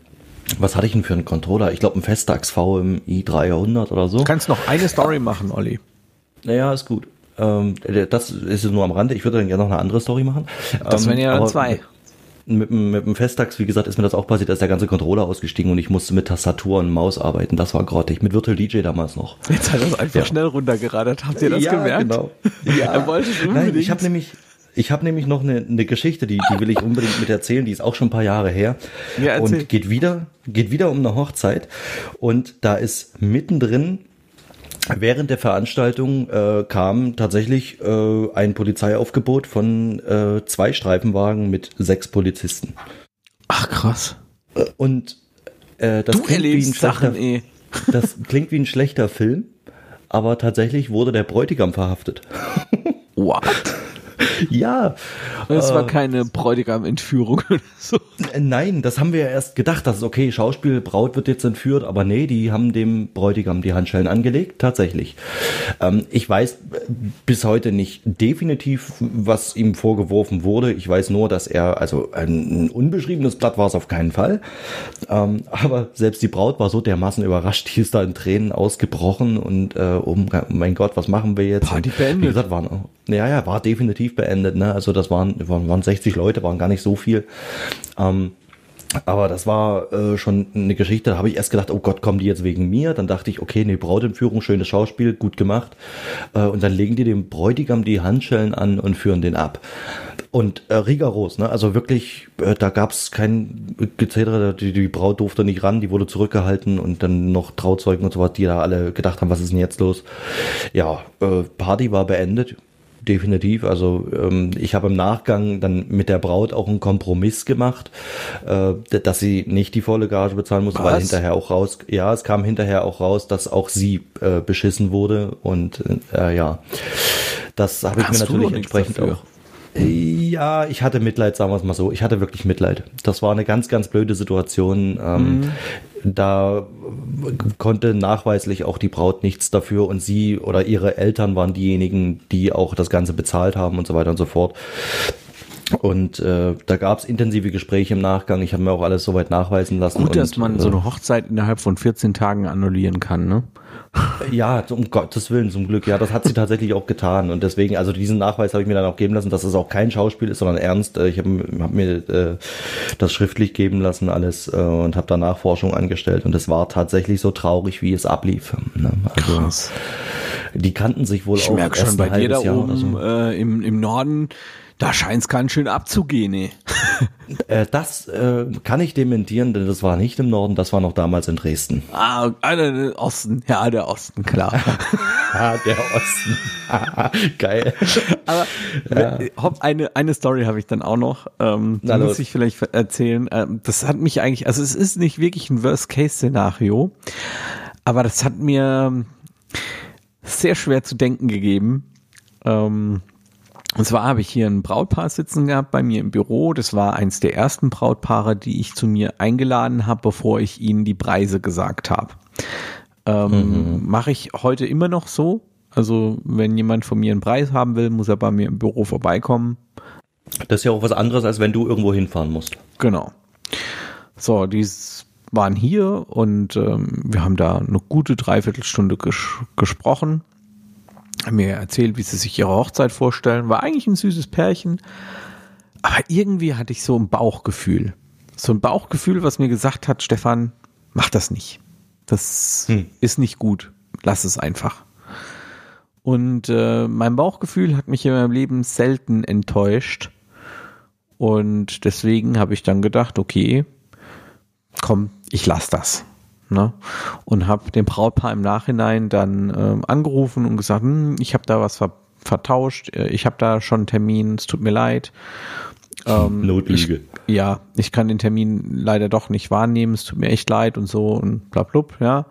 was hatte ich denn für einen Controller? Ich glaube, ein Festax VMI 300 oder so. Du kannst noch eine Story machen, Olli. Naja, ist gut. Ähm, das ist nur am Rande. Ich würde dann gerne noch eine andere Story machen. Das ähm, wären ja dann zwei. Mit, mit dem Festax, wie gesagt, ist mir das auch passiert, da ist der ganze Controller ausgestiegen und ich musste mit Tastatur und Maus arbeiten. Das war grottig. Mit Virtual DJ damals noch. Jetzt hat er es einfach Ja. schnell runtergeradert. Habt ihr das ja, gemerkt? Genau. Er wollte es unbedingt. Nein, ich habe nämlich, ich habe nämlich noch eine, eine Geschichte, die, die will ich unbedingt mit erzählen. Die ist auch schon ein paar Jahre her Ja, erzähl. und geht wieder, geht wieder um eine Hochzeit und da ist mittendrin Während der Veranstaltung äh, kam tatsächlich äh, ein Polizeiaufgebot von äh, zwei Streifenwagen mit sechs Polizisten. Ach krass. Und äh, das Du klingt wie ein Sachen, eh. das klingt wie ein schlechter Film, aber tatsächlich wurde der Bräutigam verhaftet. What? Ja, Das war Äh, keine Bräutigam-Entführung oder so. Äh, Nein, das haben wir ja erst gedacht, dass es okay, Schauspiel, Braut wird jetzt entführt, aber nee, die haben dem Bräutigam die Handschellen angelegt, tatsächlich. Ähm, ich weiß äh, bis heute nicht definitiv, was ihm vorgeworfen wurde. Ich weiß nur, dass er, also ein, ein unbeschriebenes Blatt war es auf keinen Fall. Ähm, aber selbst die Braut war so dermaßen überrascht, die ist da in Tränen ausgebrochen und äh, oh mein Gott, was machen wir jetzt? Party beendet. Wie gesagt, waren, ja, ja, war definitiv beendet. Ne? Also das waren, waren, waren 60 Leute, waren gar nicht so viel. Ähm, aber das war äh, schon eine Geschichte, da habe ich erst gedacht, oh Gott, kommen die jetzt wegen mir? Dann dachte ich, okay, nee, Brautentführung, schönes Schauspiel, gut gemacht. Äh, und dann legen die dem Bräutigam die Handschellen an und führen den ab. Und äh, rigoros, ne? Also wirklich, äh, da gab es kein Gezedere, die, die Braut durfte nicht ran, die wurde zurückgehalten und dann noch Trauzeugen und so was, die da alle gedacht haben, was ist denn jetzt los? Ja, äh, Party war beendet. Definitiv. Also ähm, ich habe im Nachgang dann mit der Braut auch einen Kompromiss gemacht, äh, dass sie nicht die volle Gage bezahlen musste, weil hinterher auch raus, ja, es kam hinterher auch raus, dass auch sie äh, beschissen wurde und äh, ja, das habe ich mir natürlich entsprechend dafür. auch. Ja, ich hatte Mitleid, sagen wir es mal so. Ich hatte wirklich Mitleid. Das war eine ganz, ganz blöde Situation. Ähm, Mhm. Da konnte nachweislich auch die Braut nichts dafür und sie oder ihre Eltern waren diejenigen, die auch das Ganze bezahlt haben und so weiter und so fort. Und äh, da gab es intensive Gespräche im Nachgang. Ich habe mir auch alles soweit nachweisen lassen. Gut, dass und, man äh, so eine Hochzeit innerhalb von 14 Tagen annullieren kann, ne? Ja, um Gottes Willen, zum Glück. Ja, das hat sie tatsächlich auch getan. Und deswegen, also diesen Nachweis habe ich mir dann auch geben lassen, dass es auch kein Schauspiel ist, sondern ernst. Äh, Ich habe hab mir äh, das schriftlich geben lassen, alles, äh, und habe da Nachforschung angestellt. Und es war tatsächlich so traurig, wie es ablief. Ne? Also, Die kannten sich wohl Ich auch merke erst schon bei dir da oben so. äh, im, im Norden, da scheint es ganz schön abzugehen, ey. Äh, das äh, kann ich dementieren, denn das war nicht im Norden, das war noch damals in Dresden. Ah, der Osten, ja, der Osten, klar. Ah, der Osten. Geil. Aber äh, hopp, eine, eine Story habe ich dann auch noch. Ähm, die Na muss los. ich vielleicht erzählen. Ähm, das hat mich eigentlich, also es ist nicht wirklich ein Worst-Case-Szenario, aber das hat mir sehr schwer zu denken gegeben. Ähm, und zwar habe ich hier ein Brautpaar sitzen gehabt bei mir im Büro. Das war eins der ersten Brautpaare, die ich zu mir eingeladen habe, bevor ich ihnen die Preise gesagt habe. Ähm, Mache ich heute immer noch so. Also wenn jemand von mir einen Preis haben will, muss er bei mir im Büro vorbeikommen. Das ist ja auch was anderes, als wenn du irgendwo hinfahren musst. Genau. So, die waren hier und ähm, wir haben da eine gute Dreiviertelstunde ges gesprochen. Haben mir erzählt, wie sie sich ihre Hochzeit vorstellen. War eigentlich ein süßes Pärchen. Aber irgendwie hatte ich so ein Bauchgefühl. So ein Bauchgefühl, was mir gesagt hat, Stefan, mach das nicht. Das Hm. ist nicht gut. Lass es einfach. Und äh, mein Bauchgefühl hat mich in meinem Leben selten enttäuscht. Und deswegen habe ich dann gedacht, okay, komm, ich lass das. Ne? Und habe dem Brautpaar im Nachhinein dann ähm, angerufen und gesagt, hm, ich habe da was ver vertauscht, äh, ich habe da schon einen Termin, es tut mir leid. Ähm, Notlüge. Ich, ja, ich kann den Termin leider doch nicht wahrnehmen, es tut mir echt leid und so und bla blub, ja.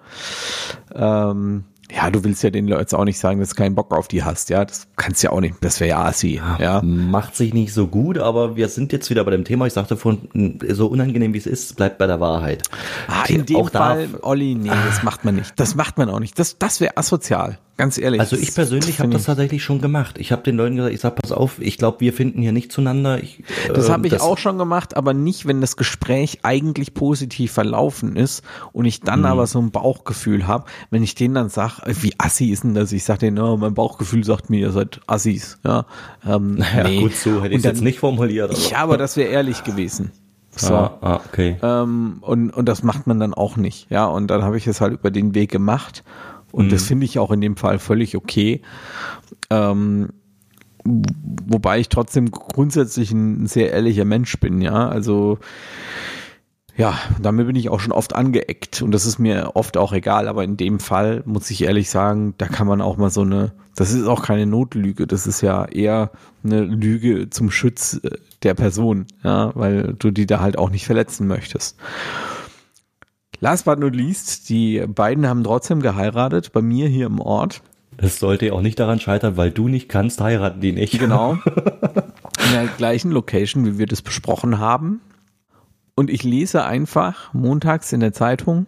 Ähm, ja, du willst ja den Leuten auch nicht sagen, dass du keinen Bock auf die hast, ja. Das kannst du ja auch nicht. Das wäre ja assi, ja. Macht sich nicht so gut, aber wir sind jetzt wieder bei dem Thema. Ich sagte vorhin, so unangenehm wie es ist, bleibt bei der Wahrheit. Ah, in dem auch Fall, da, Olli, nee, das macht man nicht. Das macht man auch nicht. Das, das wäre asozial. Ganz ehrlich. Also ich persönlich habe das tatsächlich schon gemacht. Ich habe den Leuten gesagt, ich sag, pass auf, ich glaube, wir finden hier nicht zueinander. Ich, Das äh, habe ich auch schon gemacht, aber nicht, wenn das Gespräch eigentlich positiv verlaufen ist und ich dann aber so ein Bauchgefühl habe, wenn ich denen dann sage, wie assi ist denn das? Ich sage denen, oh, mein Bauchgefühl sagt mir, ihr seid Assis. Ja, ähm, Ja, nee. gut, so hätte ich jetzt dann- nicht formuliert. aber- Ja, aber das wäre ehrlich gewesen. So. Ah, ah, okay. Ähm, und, und das macht man dann auch nicht. Ja, und dann habe ich es halt über den Weg gemacht. Und das finde ich auch in dem Fall völlig okay. Ähm, wobei ich trotzdem grundsätzlich ein sehr ehrlicher Mensch bin, ja. Also ja, damit bin ich auch schon oft angeeckt und das ist mir oft auch egal, aber in dem Fall muss ich ehrlich sagen, da kann man auch mal so eine, das ist auch keine Notlüge, das ist ja eher eine Lüge zum Schutz äh, der Person, ja, weil du die da halt auch nicht verletzen möchtest. Last but not least, die beiden haben trotzdem geheiratet, bei mir hier im Ort. Das sollte auch nicht daran scheitern, weil du nicht kannst, heiraten die nicht. Genau. In der gleichen Location, wie wir das besprochen haben. Und ich lese einfach montags in der Zeitung,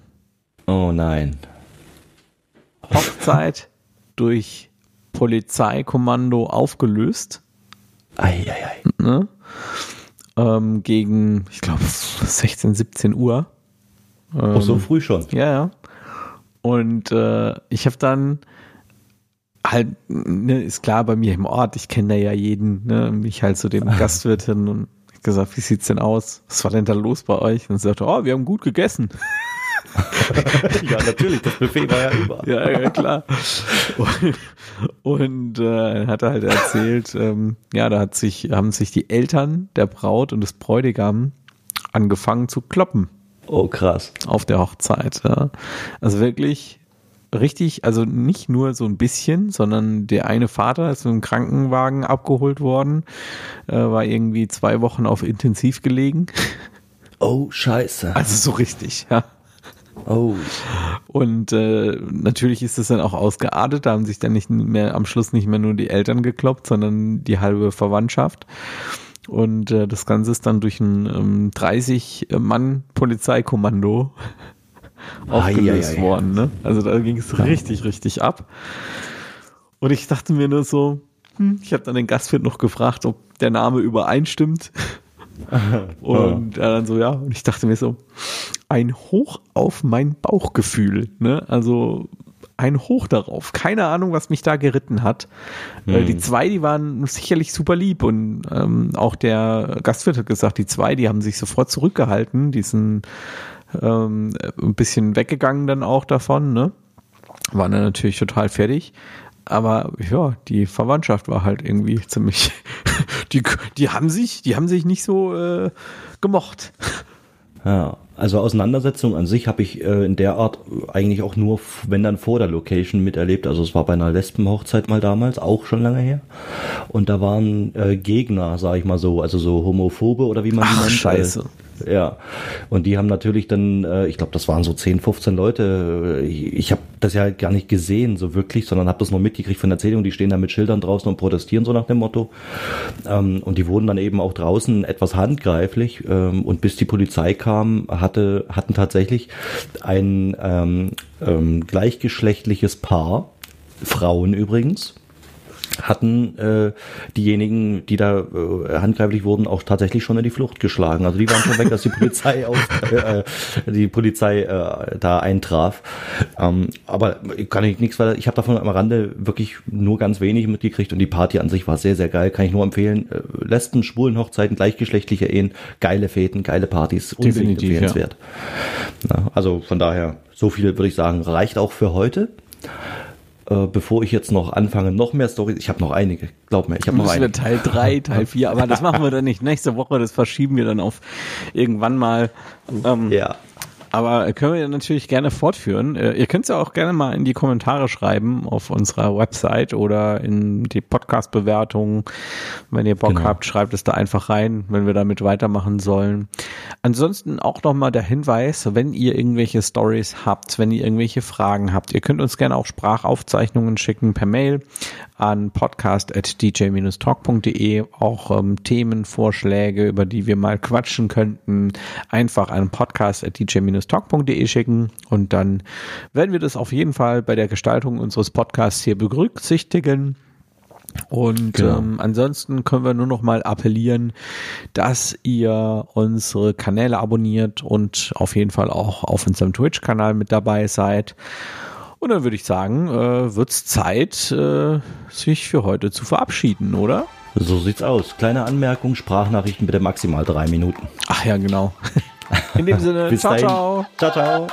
Oh nein. Hochzeit durch Polizeikommando aufgelöst. Eieiei. Ne? Ähm, gegen, ich glaube, 16, 17 Uhr. Auch so früh schon. Ja, ja. Und äh, ich habe dann halt, ne, ist klar bei mir im Ort, ich kenne da ja jeden, ne, mich halt zu dem Gastwirtin und ich gesagt, wie sieht's denn aus? Was war denn da los bei euch? Und sie sagte, oh, wir haben gut gegessen. ja, natürlich, das Buffet war ja über. Ja, ja, klar. Und, und äh, hat er halt erzählt, ähm, ja, da hat sich, haben sich die Eltern der Braut und des Bräutigam angefangen zu kloppen Oh, krass. auf der Hochzeit. Ja. Also wirklich richtig, also nicht nur so ein bisschen, sondern der eine Vater ist mit einem Krankenwagen abgeholt worden, äh, war irgendwie zwei Wochen auf Intensiv gelegen. Oh, scheiße. Also so richtig, ja. Oh. Und äh, natürlich ist es dann auch ausgeartet, da haben sich dann nicht mehr am Schluss nicht mehr nur die Eltern gekloppt, sondern die halbe Verwandtschaft. Und äh, das Ganze ist dann durch ein ähm, 30-Mann-Polizeikommando aufgelöst Ei, ei, ei. worden. Ne? Also da ging es richtig, richtig ab. Und ich dachte mir nur so, hm, ich habe dann den Gastwirt noch gefragt, ob der Name übereinstimmt. Und er dann so, ja, und ich dachte mir so, ein Hoch auf mein Bauchgefühl, ne? Also ein Hoch darauf. Keine Ahnung, was mich da geritten hat. Äh, Die zwei, die waren sicherlich super lieb und ähm, auch der Gastwirt hat gesagt, die zwei, die haben sich sofort zurückgehalten, die sind ähm, ein bisschen weggegangen dann auch davon, ne? Waren dann natürlich total fertig. Aber ja, die Verwandtschaft war halt irgendwie ziemlich. Die, die haben sich, die haben sich nicht so äh, gemocht. Ja, also Auseinandersetzung an sich habe ich äh, in der Art eigentlich auch nur, wenn dann vor der Location miterlebt. Also es war bei einer Lesbenhochzeit mal damals, auch schon lange her. Und da waren äh, Gegner, sage ich mal so, also so Homophobe oder wie man die Ach, nennt. scheiße. Ja, und die haben natürlich dann, äh, ich glaube, das waren so 10, 15 Leute. Ich, ich habe das ja gar nicht gesehen so wirklich, sondern habe das nur mitgekriegt von Erzählungen. Die stehen da mit Schildern draußen und protestieren so nach dem Motto. Ähm, und die wurden dann eben auch draußen etwas handgreiflich. Ähm, und bis die Polizei kam, hatte, hatten tatsächlich ein ähm, ähm, gleichgeschlechtliches Paar, Frauen übrigens, hatten äh, diejenigen, die da äh, handgreiflich wurden, auch tatsächlich schon in die Flucht geschlagen. Also die waren schon weg, dass die Polizei auf, äh, die Polizei äh, da eintraf. Ähm, aber kann ich nichts weiter. Ich habe davon am Rande wirklich nur ganz wenig mitgekriegt und die Party an sich war sehr, sehr geil. Kann ich nur empfehlen. Äh, Lesben, Schwulen, Hochzeiten, gleichgeschlechtliche Ehen, geile Feten, geile Partys, unbedingt empfehlenswert. Ja, also von daher, so viel würde ich sagen, reicht auch für heute. Äh, bevor ich jetzt noch anfange, noch mehr Stories. Ich habe noch einige, glaub mir, ich habe noch einige. Teil 3, Teil 4, aber das machen wir dann nicht nächste Woche, das verschieben wir dann auf irgendwann mal. Ähm, Ja. Aber können wir natürlich gerne fortführen. Äh, ihr könnt es ja auch gerne mal in die Kommentare schreiben auf unserer Website oder in die Podcast-Bewertungen. Wenn ihr Bock genau. habt, schreibt es da einfach rein, wenn wir damit weitermachen sollen. Ansonsten auch nochmal der Hinweis, wenn ihr irgendwelche Stories habt, wenn ihr irgendwelche Fragen habt, ihr könnt uns gerne auch Sprachaufzeichnungen schicken per Mail an podcast.dj-talk.de, auch ähm, Themenvorschläge, über die wir mal quatschen könnten, einfach an podcast.dj-talk.de schicken und dann werden wir das auf jeden Fall bei der Gestaltung unseres Podcasts hier berücksichtigen. Und genau. ähm, ansonsten können wir nur noch mal appellieren, dass ihr unsere Kanäle abonniert und auf jeden Fall auch auf unserem Twitch-Kanal mit dabei seid. Und dann würde ich sagen, äh, wird es Zeit, äh, sich für heute zu verabschieden, oder? So sieht's aus. Kleine Anmerkung, Sprachnachrichten bitte maximal drei Minuten. Ach ja, genau. In dem Sinne, ciao, ciao. Ciao, ciao.